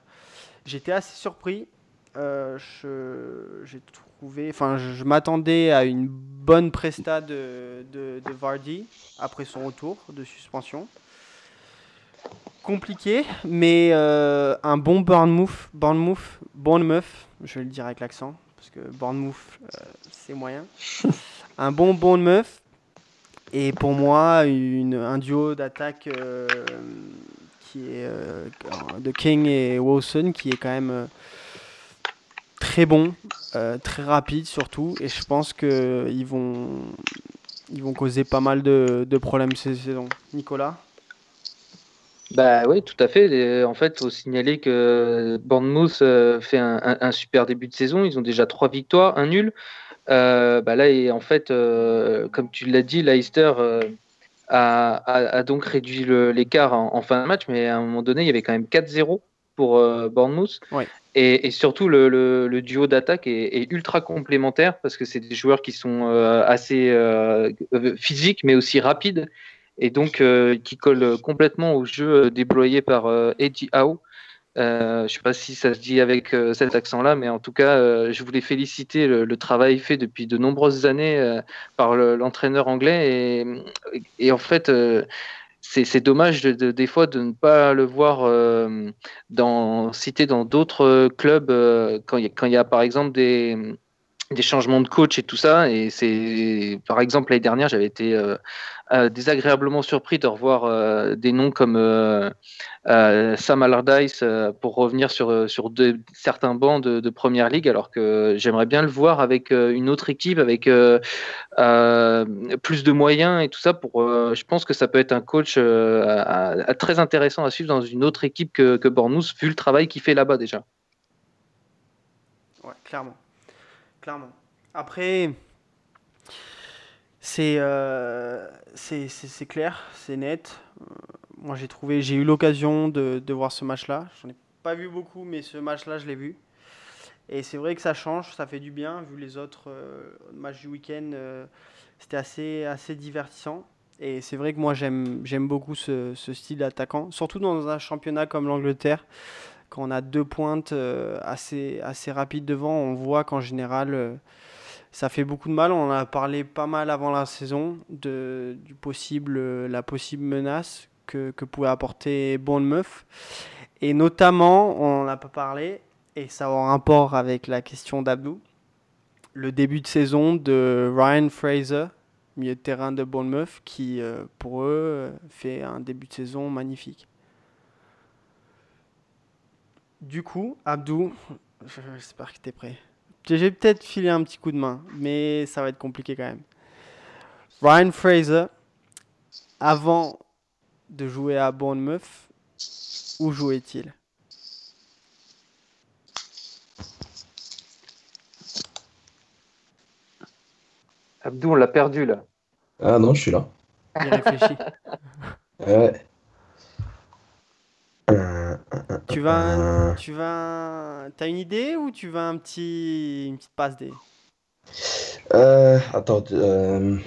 J'étais assez surpris. j'ai trouvé, enfin, je, m'attendais à une bonne presta de, de, Vardy après son retour de suspension. Compliqué, mais un bon Bournemouth, Bournemouth, Bournemouth, je vais le dire avec l'accent, parce que Bournemouth, c'est moyen. un bon Bournemouth. Et pour moi, un duo d'attaque euh, qui est euh, de King et Wilson qui est quand même euh, très bon, euh, très rapide surtout, et je pense qu'ils vont, ils vont causer pas mal de, de problèmes cette saison. Nicolas? Bah oui, tout à fait. En fait, il faut signaler que Bournemouth euh, fait un, un, un, super début de saison. Ils ont déjà trois victoires, un nul. Euh, bah là, et en fait, euh, comme tu l'as dit, Leicester euh, a, a, a, donc réduit l'écart en, en, fin de match, mais à un moment donné, il y avait quand même 4-0 pour Bournemouth. Et, et, surtout, le, le, le duo d'attaque est, est, ultra complémentaire parce que c'est des joueurs qui sont assez physiques, mais aussi rapides, et donc qui collent complètement au jeu déployé par Eddie Howe. Euh, je ne sais pas si ça se dit avec euh, cet accent-là, mais en tout cas, euh, je voulais féliciter le, travail fait depuis de nombreuses années euh, par l'entraîneur le, anglais. Et, en fait, euh, c'est dommage de, de, des fois de ne pas le voir dans, cité dans d'autres clubs quand il y, a par exemple des des changements de coach et tout ça. Et c'est, par exemple, l'année dernière, j'avais été euh, euh, désagréablement surpris de revoir euh, des noms comme Sam Allardyce pour revenir sur, certains bancs de, première ligue, alors que j'aimerais bien le voir avec une autre équipe, avec plus de moyens et tout ça. Pour, je pense que ça peut être un coach très intéressant à suivre dans une autre équipe que, que Bournemouth, vu le travail qu'il fait là-bas déjà. Ouais, clairement clairement. Après, c'est euh, c'est clair, c'est net. Euh, moi, j'ai trouvé, j'ai eu l'occasion de, voir ce match-là. J'en ai pas vu beaucoup, mais ce match-là, je l'ai vu. Et c'est vrai que ça change, ça fait du bien, vu les autres euh, matchs du week-end. C'était assez, assez divertissant. Et c'est vrai que moi, j'aime beaucoup ce style d'attaquant, surtout dans un championnat comme l'Angleterre quand on a deux pointes euh, assez, assez rapides devant, on voit qu'en général, euh, ça fait beaucoup de mal. On en a parlé pas mal avant la saison de du possible, euh, la possible menace que, que pouvait apporter Bournemouth. Et notamment, on n'en a pas parlé, et ça a un rapport avec la question d'Abdou, le début de saison de Ryan Fraser, milieu de terrain de Bournemouth, qui, pour eux, fait un début de saison magnifique. Du coup, Abdou, j'espère que tu es prêt. J'ai peut-être filé un petit coup de main, mais ça va être compliqué quand même. Ryan Fraser, avant de jouer à Bournemouth, où jouait-il? Abdou, on l'a perdu là. Ah non, je suis là. Il réfléchit. ouais. Tu vas, tu vas, t'as une idée ou tu vas un petit, une petite passe D euh, Attends, euh...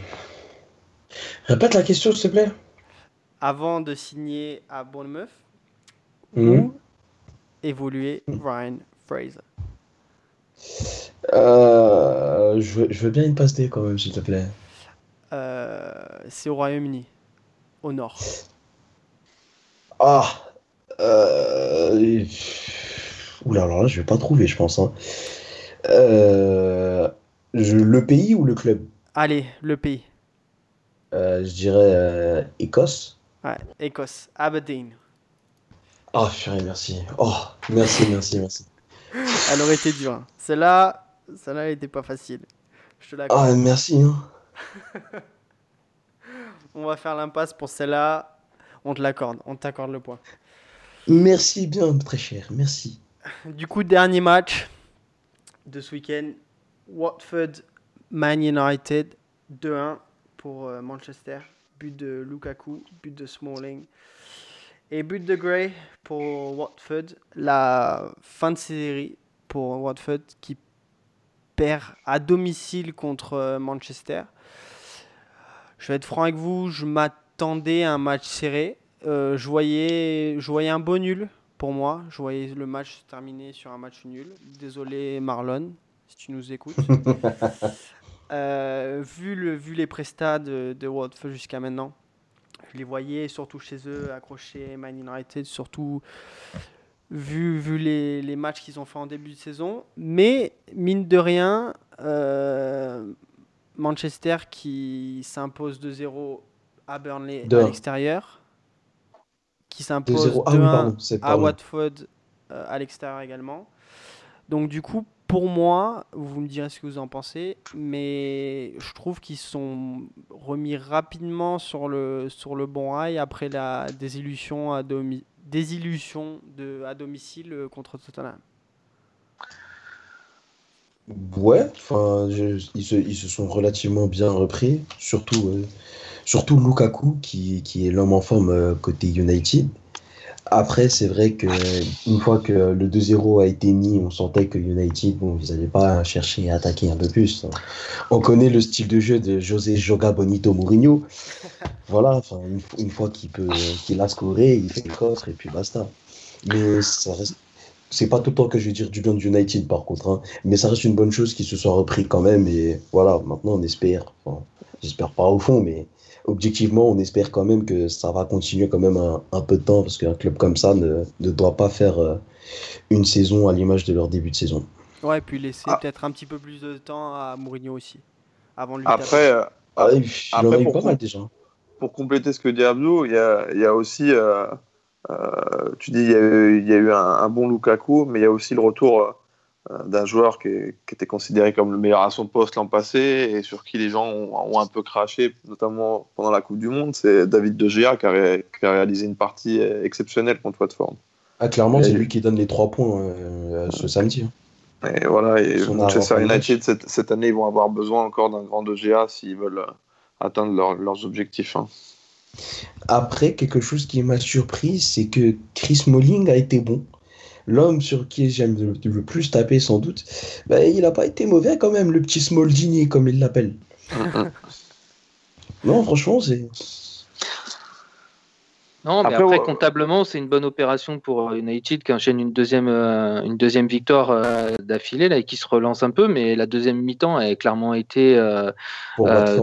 répète la question s'il te plaît. Avant de signer à Bournemouth, mmh. où évoluait Ryan Fraser? Euh, je, veux, je veux bien une passe D quand même s'il te plaît. Euh, C'est au Royaume-Uni, au nord. Ah euh... Oula, alors là, je vais pas trouver, je pense. Hein. Euh... Je... Le pays ou le club? Allez, le pays. Euh, je dirais euh, Écosse. Ouais, Écosse, Aberdeen. Oh, chérie, merci. Oh, merci, merci, merci. Elle aurait été dure. Hein. Celle-là, celle-là, elle était pas facile. Je te l'accorde. Ah, merci. Hein. on va faire l'impasse pour celle-là. On te l'accorde. On t'accorde le point. Merci bien, très cher. Merci. Du coup, dernier match de ce week-end. Watford, Man United, 2-1 pour euh, Manchester. But de Lukaku, but de Smalling. Et but de Gray pour Watford. La fin de série pour Watford qui perd à domicile contre Manchester. Je vais être franc avec vous, je m'attendais à un match serré. Euh, je, voyais, je voyais un beau nul pour moi. Je voyais le match se terminer sur un match nul. Désolé Marlon, si tu nous écoutes. euh, vu, le, vu les prestats de, de Watford jusqu'à maintenant, je les voyais surtout chez eux accrocher Man United, surtout vu, vu les, les matchs qu'ils ont fait en début de saison. Mais mine de rien, euh, Manchester qui s'impose 2-0 à Burnley à l'extérieur qui s'impose 2-1 ah, oui, à Watford euh, à l'extérieur également. Donc du coup, pour moi, vous me direz ce que vous en pensez, mais je trouve qu'ils sont remis rapidement sur le, sur le bon rail après la désillusion à, désillusion de, à domicile contre Tottenham. Ouais, enfin, ils, se, ils, se, sont relativement bien repris, surtout, euh, surtout Lukaku qui, qui est l'homme en forme euh, côté United. Après, c'est vrai que une fois que le 2-0 a été mis, on sentait que United, bon, ils n'allaient pas chercher à attaquer un peu plus. On connaît le style de jeu de José Joga Bonito Mourinho. Voilà, enfin, une, fois qu'il peut, qu'il a scoré, il fait le coffre et puis basta. Mais ça reste, c'est pas tout le temps que je vais dire du bien de United par contre, hein. mais ça reste une bonne chose qu'ils se soient repris quand même et voilà, maintenant on espère, enfin, j'espère pas au fond, mais objectivement on espère quand même que ça va continuer quand même un, peu de temps parce qu'un club comme ça ne, ne doit pas faire euh, une saison à l'image de leur début de saison. Ouais, et puis laisser ah. peut-être un petit peu plus de temps à Mourinho aussi, avant lui. Après, euh, ah, il après pour, pas mal déjà. Pour compléter ce que dit Abdou, il y a, y a aussi euh, euh, tu dis il y a eu, y a eu un, bon Lukaku, mais il y a aussi le retour euh, d'un joueur qui, était considéré comme le meilleur à son poste l'an passé et sur qui les gens ont, un peu craché, notamment pendant la Coupe du Monde. C'est David De Gea qui a, réalisé une partie exceptionnelle contre Watford. Ah, clairement, c'est lui qui donne les trois points euh, ce samedi. Hein. Et voilà, et Manchester United cette, année, ils vont avoir besoin encore d'un grand De Gea s'ils veulent atteindre leurs objectifs. Hein. Après, quelque chose qui m'a surpris, c'est que Chris Molling a été bon. L'homme sur qui j'aime le, plus taper, sans doute, bah, il n'a pas été mauvais quand même, le petit Smaldini, comme il l'appelle. non, franchement, c'est. Non, mais après, comptablement, c'est une bonne opération pour euh, United qui enchaîne une deuxième, euh, une deuxième victoire euh, d'affilée là, et qui se relance un peu. Mais la deuxième mi-temps a clairement été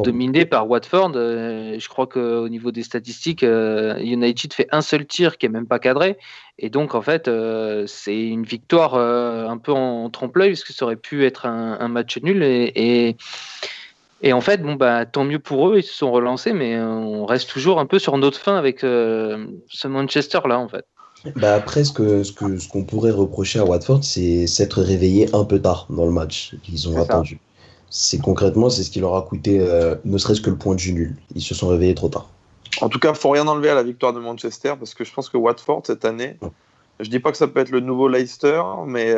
dominée par Watford. je crois qu'au niveau des statistiques, United fait un seul tir qui est même pas cadré. Et donc, en fait, c'est une victoire un peu en, trompe-l'œil, parce que ça aurait pu être un, match nul. et et en fait, bon, bah, tant mieux pour eux, ils se sont relancés, mais euh, on reste toujours un peu sur notre fin avec euh, ce Manchester-là, en fait. Bah après, ce qu'on ce que, ce qu'on pourrait reprocher à Watford, c'est s'être réveillé un peu tard dans le match qu'ils ont attendu. C'est concrètement, c'est ce qui leur a coûté euh, ne serait-ce que le point de vue nul. Ils se sont réveillés trop tard. En tout cas, faut rien enlever à la victoire de Manchester parce que je pense que Watford cette année, je dis pas que ça peut être le nouveau Leicester, mais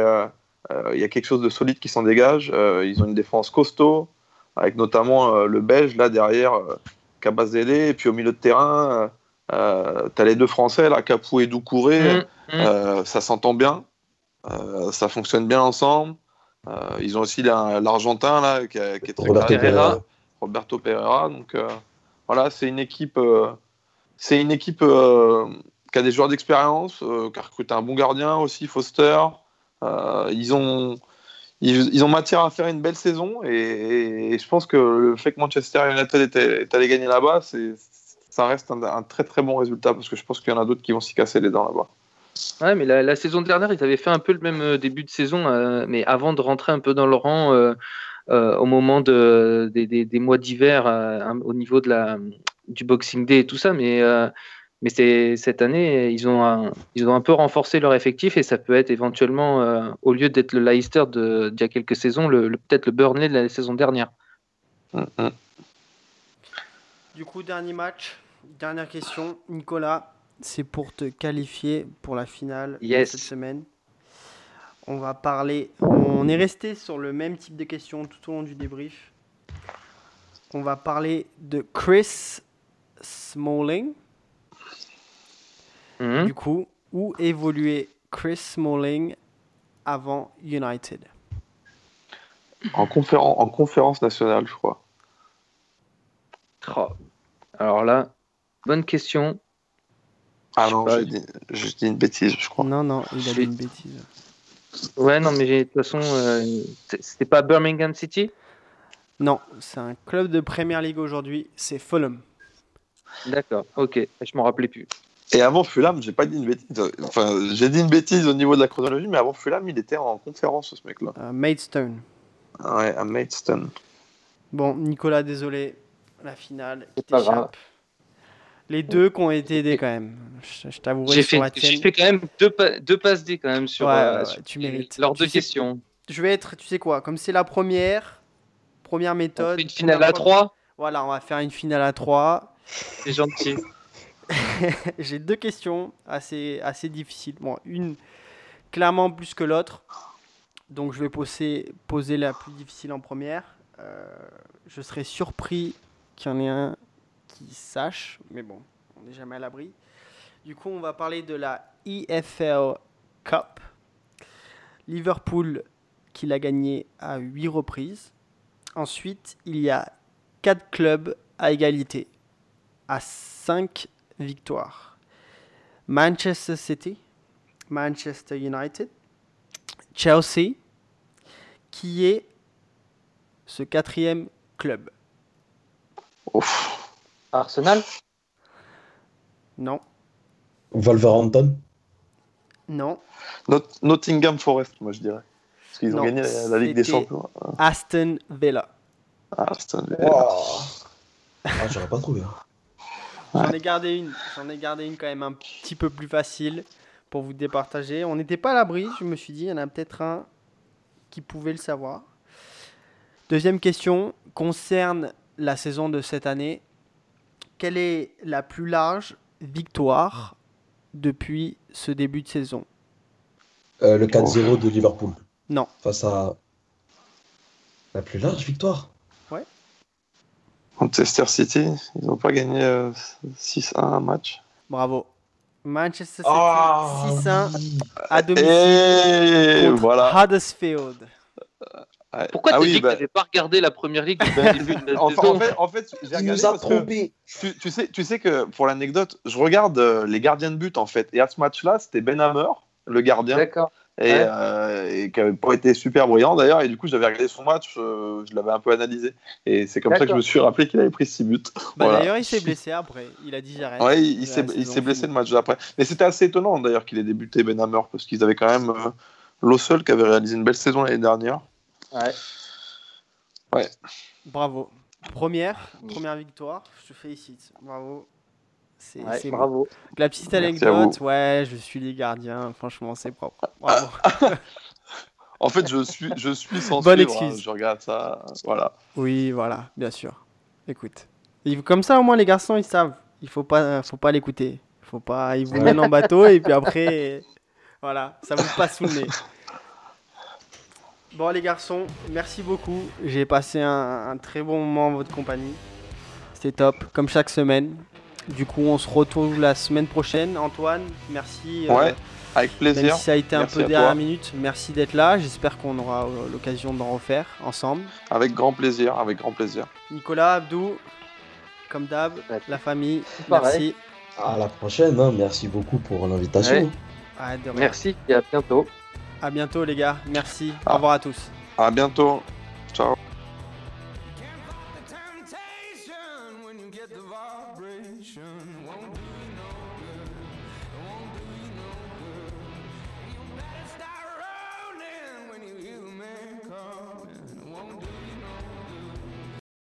il y a quelque chose de solide qui s'en dégage. ils ont une défense costaud avec notamment euh, le Belge là derrière Cabazele, euh, et puis au milieu de terrain, euh, tu as les deux Français, là, Capou et Doucouré, mm, mm. ça s'entend bien, ça fonctionne bien ensemble. ils ont aussi l'Argentin là, qui, est très Roberto Pereira. Roberto Pereira. Donc voilà, c'est une équipe, c'est une équipe qui a des joueurs d'expérience, qui a recruté un bon gardien aussi, Foster. ils ont ils, ont matière à faire une belle saison et, je pense que le fait que Manchester United est, allé gagner là-bas, ça reste un, très très bon résultat parce que je pense qu'il y en a d'autres qui vont s'y casser les dents là-bas. Ouais, mais la, saison dernière, ils avaient fait un peu le même euh, début de saison, euh, mais avant de rentrer un peu dans le rang euh, au moment de, des, mois d'hiver au niveau de la, du Boxing Day et tout ça, mais mais cette année, ils ont, un, ils ont un peu renforcé leur effectif et ça peut être éventuellement, euh, au lieu d'être le Leicester d'il y a quelques saisons, le, peut-être le Burnley de la saison dernière. Mm-hmm. Du coup, dernier match, dernière question. Nicolas, c'est pour te qualifier pour la finale de cette semaine. On va parler. On est resté sur le même type de questions tout au long du débrief. On va parler de Chris Smalling. Mhm. Du coup, où évoluait Chris Smalling avant United? En, conférence, en conférence nationale, je crois. Oh. Alors là, bonne question. Ah non, je dis, une bêtise, je crois. Non, non, il a dit une bêtise. Ouais, non, mais de toute façon, euh, c'était pas Birmingham City? Non, c'est un club de Premier League aujourd'hui, c'est Fulham. D'accord, ok, je m'en rappelais plus. Et avant Fulham, j'ai pas dit une bêtise. Enfin, j'ai dit une bêtise au niveau de la chronologie, mais avant Fulham, il était en conférence, ce mec-là. À Maidstone. Ouais, à Maidstone. Bon, Nicolas, désolé. La finale t'échappe. Les deux qui ont été aidés quand même. Je, t'avouerai j'ai fait, j'ai fait quand même deux, deux passes D quand même sur, ouais, euh, tu mérites. leurs deux questions. je vais être, tu sais quoi, comme c'est la première, première On méthode. fait une finale à première fois- 3. Voilà, on va faire une finale à 3. C'est gentil. J'ai deux questions assez, assez difficiles. Bon, une clairement plus que l'autre. Donc je vais poser, poser la plus difficile en première. Euh, je serais surpris qu'il y en ait un qui sache, mais bon, on n'est jamais à l'abri. Du coup, on va parler de la EFL Cup. Liverpool qui l'a gagné à 8 reprises. Ensuite, il y a 4 clubs à égalité, à 5 victoires. Manchester City, Manchester United, Chelsea, qui est ce quatrième club? Ouf. Arsenal? Non, Wolverhampton? Non. Not- Nottingham Forest, moi je dirais. Parce qu'ils ont Non, gagné la, la Ligue des Champions. Aston Villa. Ah, c'est un- Ah, j'aurais pas trouvé. hein. J'en ai gardé une, j'en ai gardé une quand même un petit peu plus facile pour vous départager. On n'était pas à l'abri, je me suis dit, il y en a peut-être un qui pouvait le savoir. Deuxième question concerne la saison de cette année. Quelle est la plus large victoire depuis ce début de saison? Euh, le 4-0 de Liverpool. Non. Face à la plus large victoire? Manchester City, ils n'ont pas gagné euh, 6-1 un match. Bravo. Manchester City Ah, 6-1 oui. à domicile Et contre voilà. Huddersfield. Pourquoi Ah t'as oui, dit que bah, t'avais pas regardé la première ligue de la en, fa- saison en fait, en fait, j'ai Il regardé nous a tu, tu sais, tu sais que pour l'anecdote, je regarde euh, les gardiens de but en fait. Et à ce match-là, c'était Ben Hammer, le gardien, D'accord. Et, Ouais. euh, et qui n'avait pas été super brillant d'ailleurs. Et du coup, j'avais regardé son match, euh, je l'avais un peu analysé. Et c'est comme ça que je me suis rappelé qu'il avait pris 6 buts. Bah, Voilà. D'ailleurs, il s'est blessé après. Il a dit j'arrête. Ouais, il, il s'est il saison s'est blessé le match d'après. Mais c'était assez étonnant d'ailleurs qu'il ait débuté Ben Hammer parce qu'ils avaient quand même euh, Lossel qui avait réalisé une belle saison l'année dernière. Ouais. Bravo. Première, première victoire. Je te félicite. Bravo. C'est Ouais, bravo. La petite anecdote, ouais, je suis les gardiens. Franchement, c'est propre. Bravo. En fait, je suis, je suis sans Bonne suivre, excuse. hein. Je regarde ça. Voilà. oui, voilà, bien sûr. Écoute. Comme ça, au moins, les garçons, ils savent. Il faut pas, faut pas l'écouter. Faut pas. Ils vous Ouais. mènent en bateau et puis après, voilà, ça vous passe sous le nez. Bon, les garçons, merci beaucoup. J'ai passé un, un très bon moment en votre compagnie. C'était top, comme chaque semaine. Du coup, on se retrouve la semaine prochaine. Antoine, merci. euh, Ouais, avec Même plaisir. si ça a été un Merci peu à dernière toi. minute, merci d'être là. J'espère qu'on aura euh, l'occasion d'en refaire ensemble. Avec grand plaisir, avec grand plaisir. Nicolas, Abdou, comme d'hab, Ouais. la famille, Pareil. merci. À la prochaine. hein. Merci beaucoup pour l'invitation. Ouais. Ah. Merci et à bientôt. À bientôt, les gars. Merci. Ah. Au revoir à tous. À bientôt. Ciao.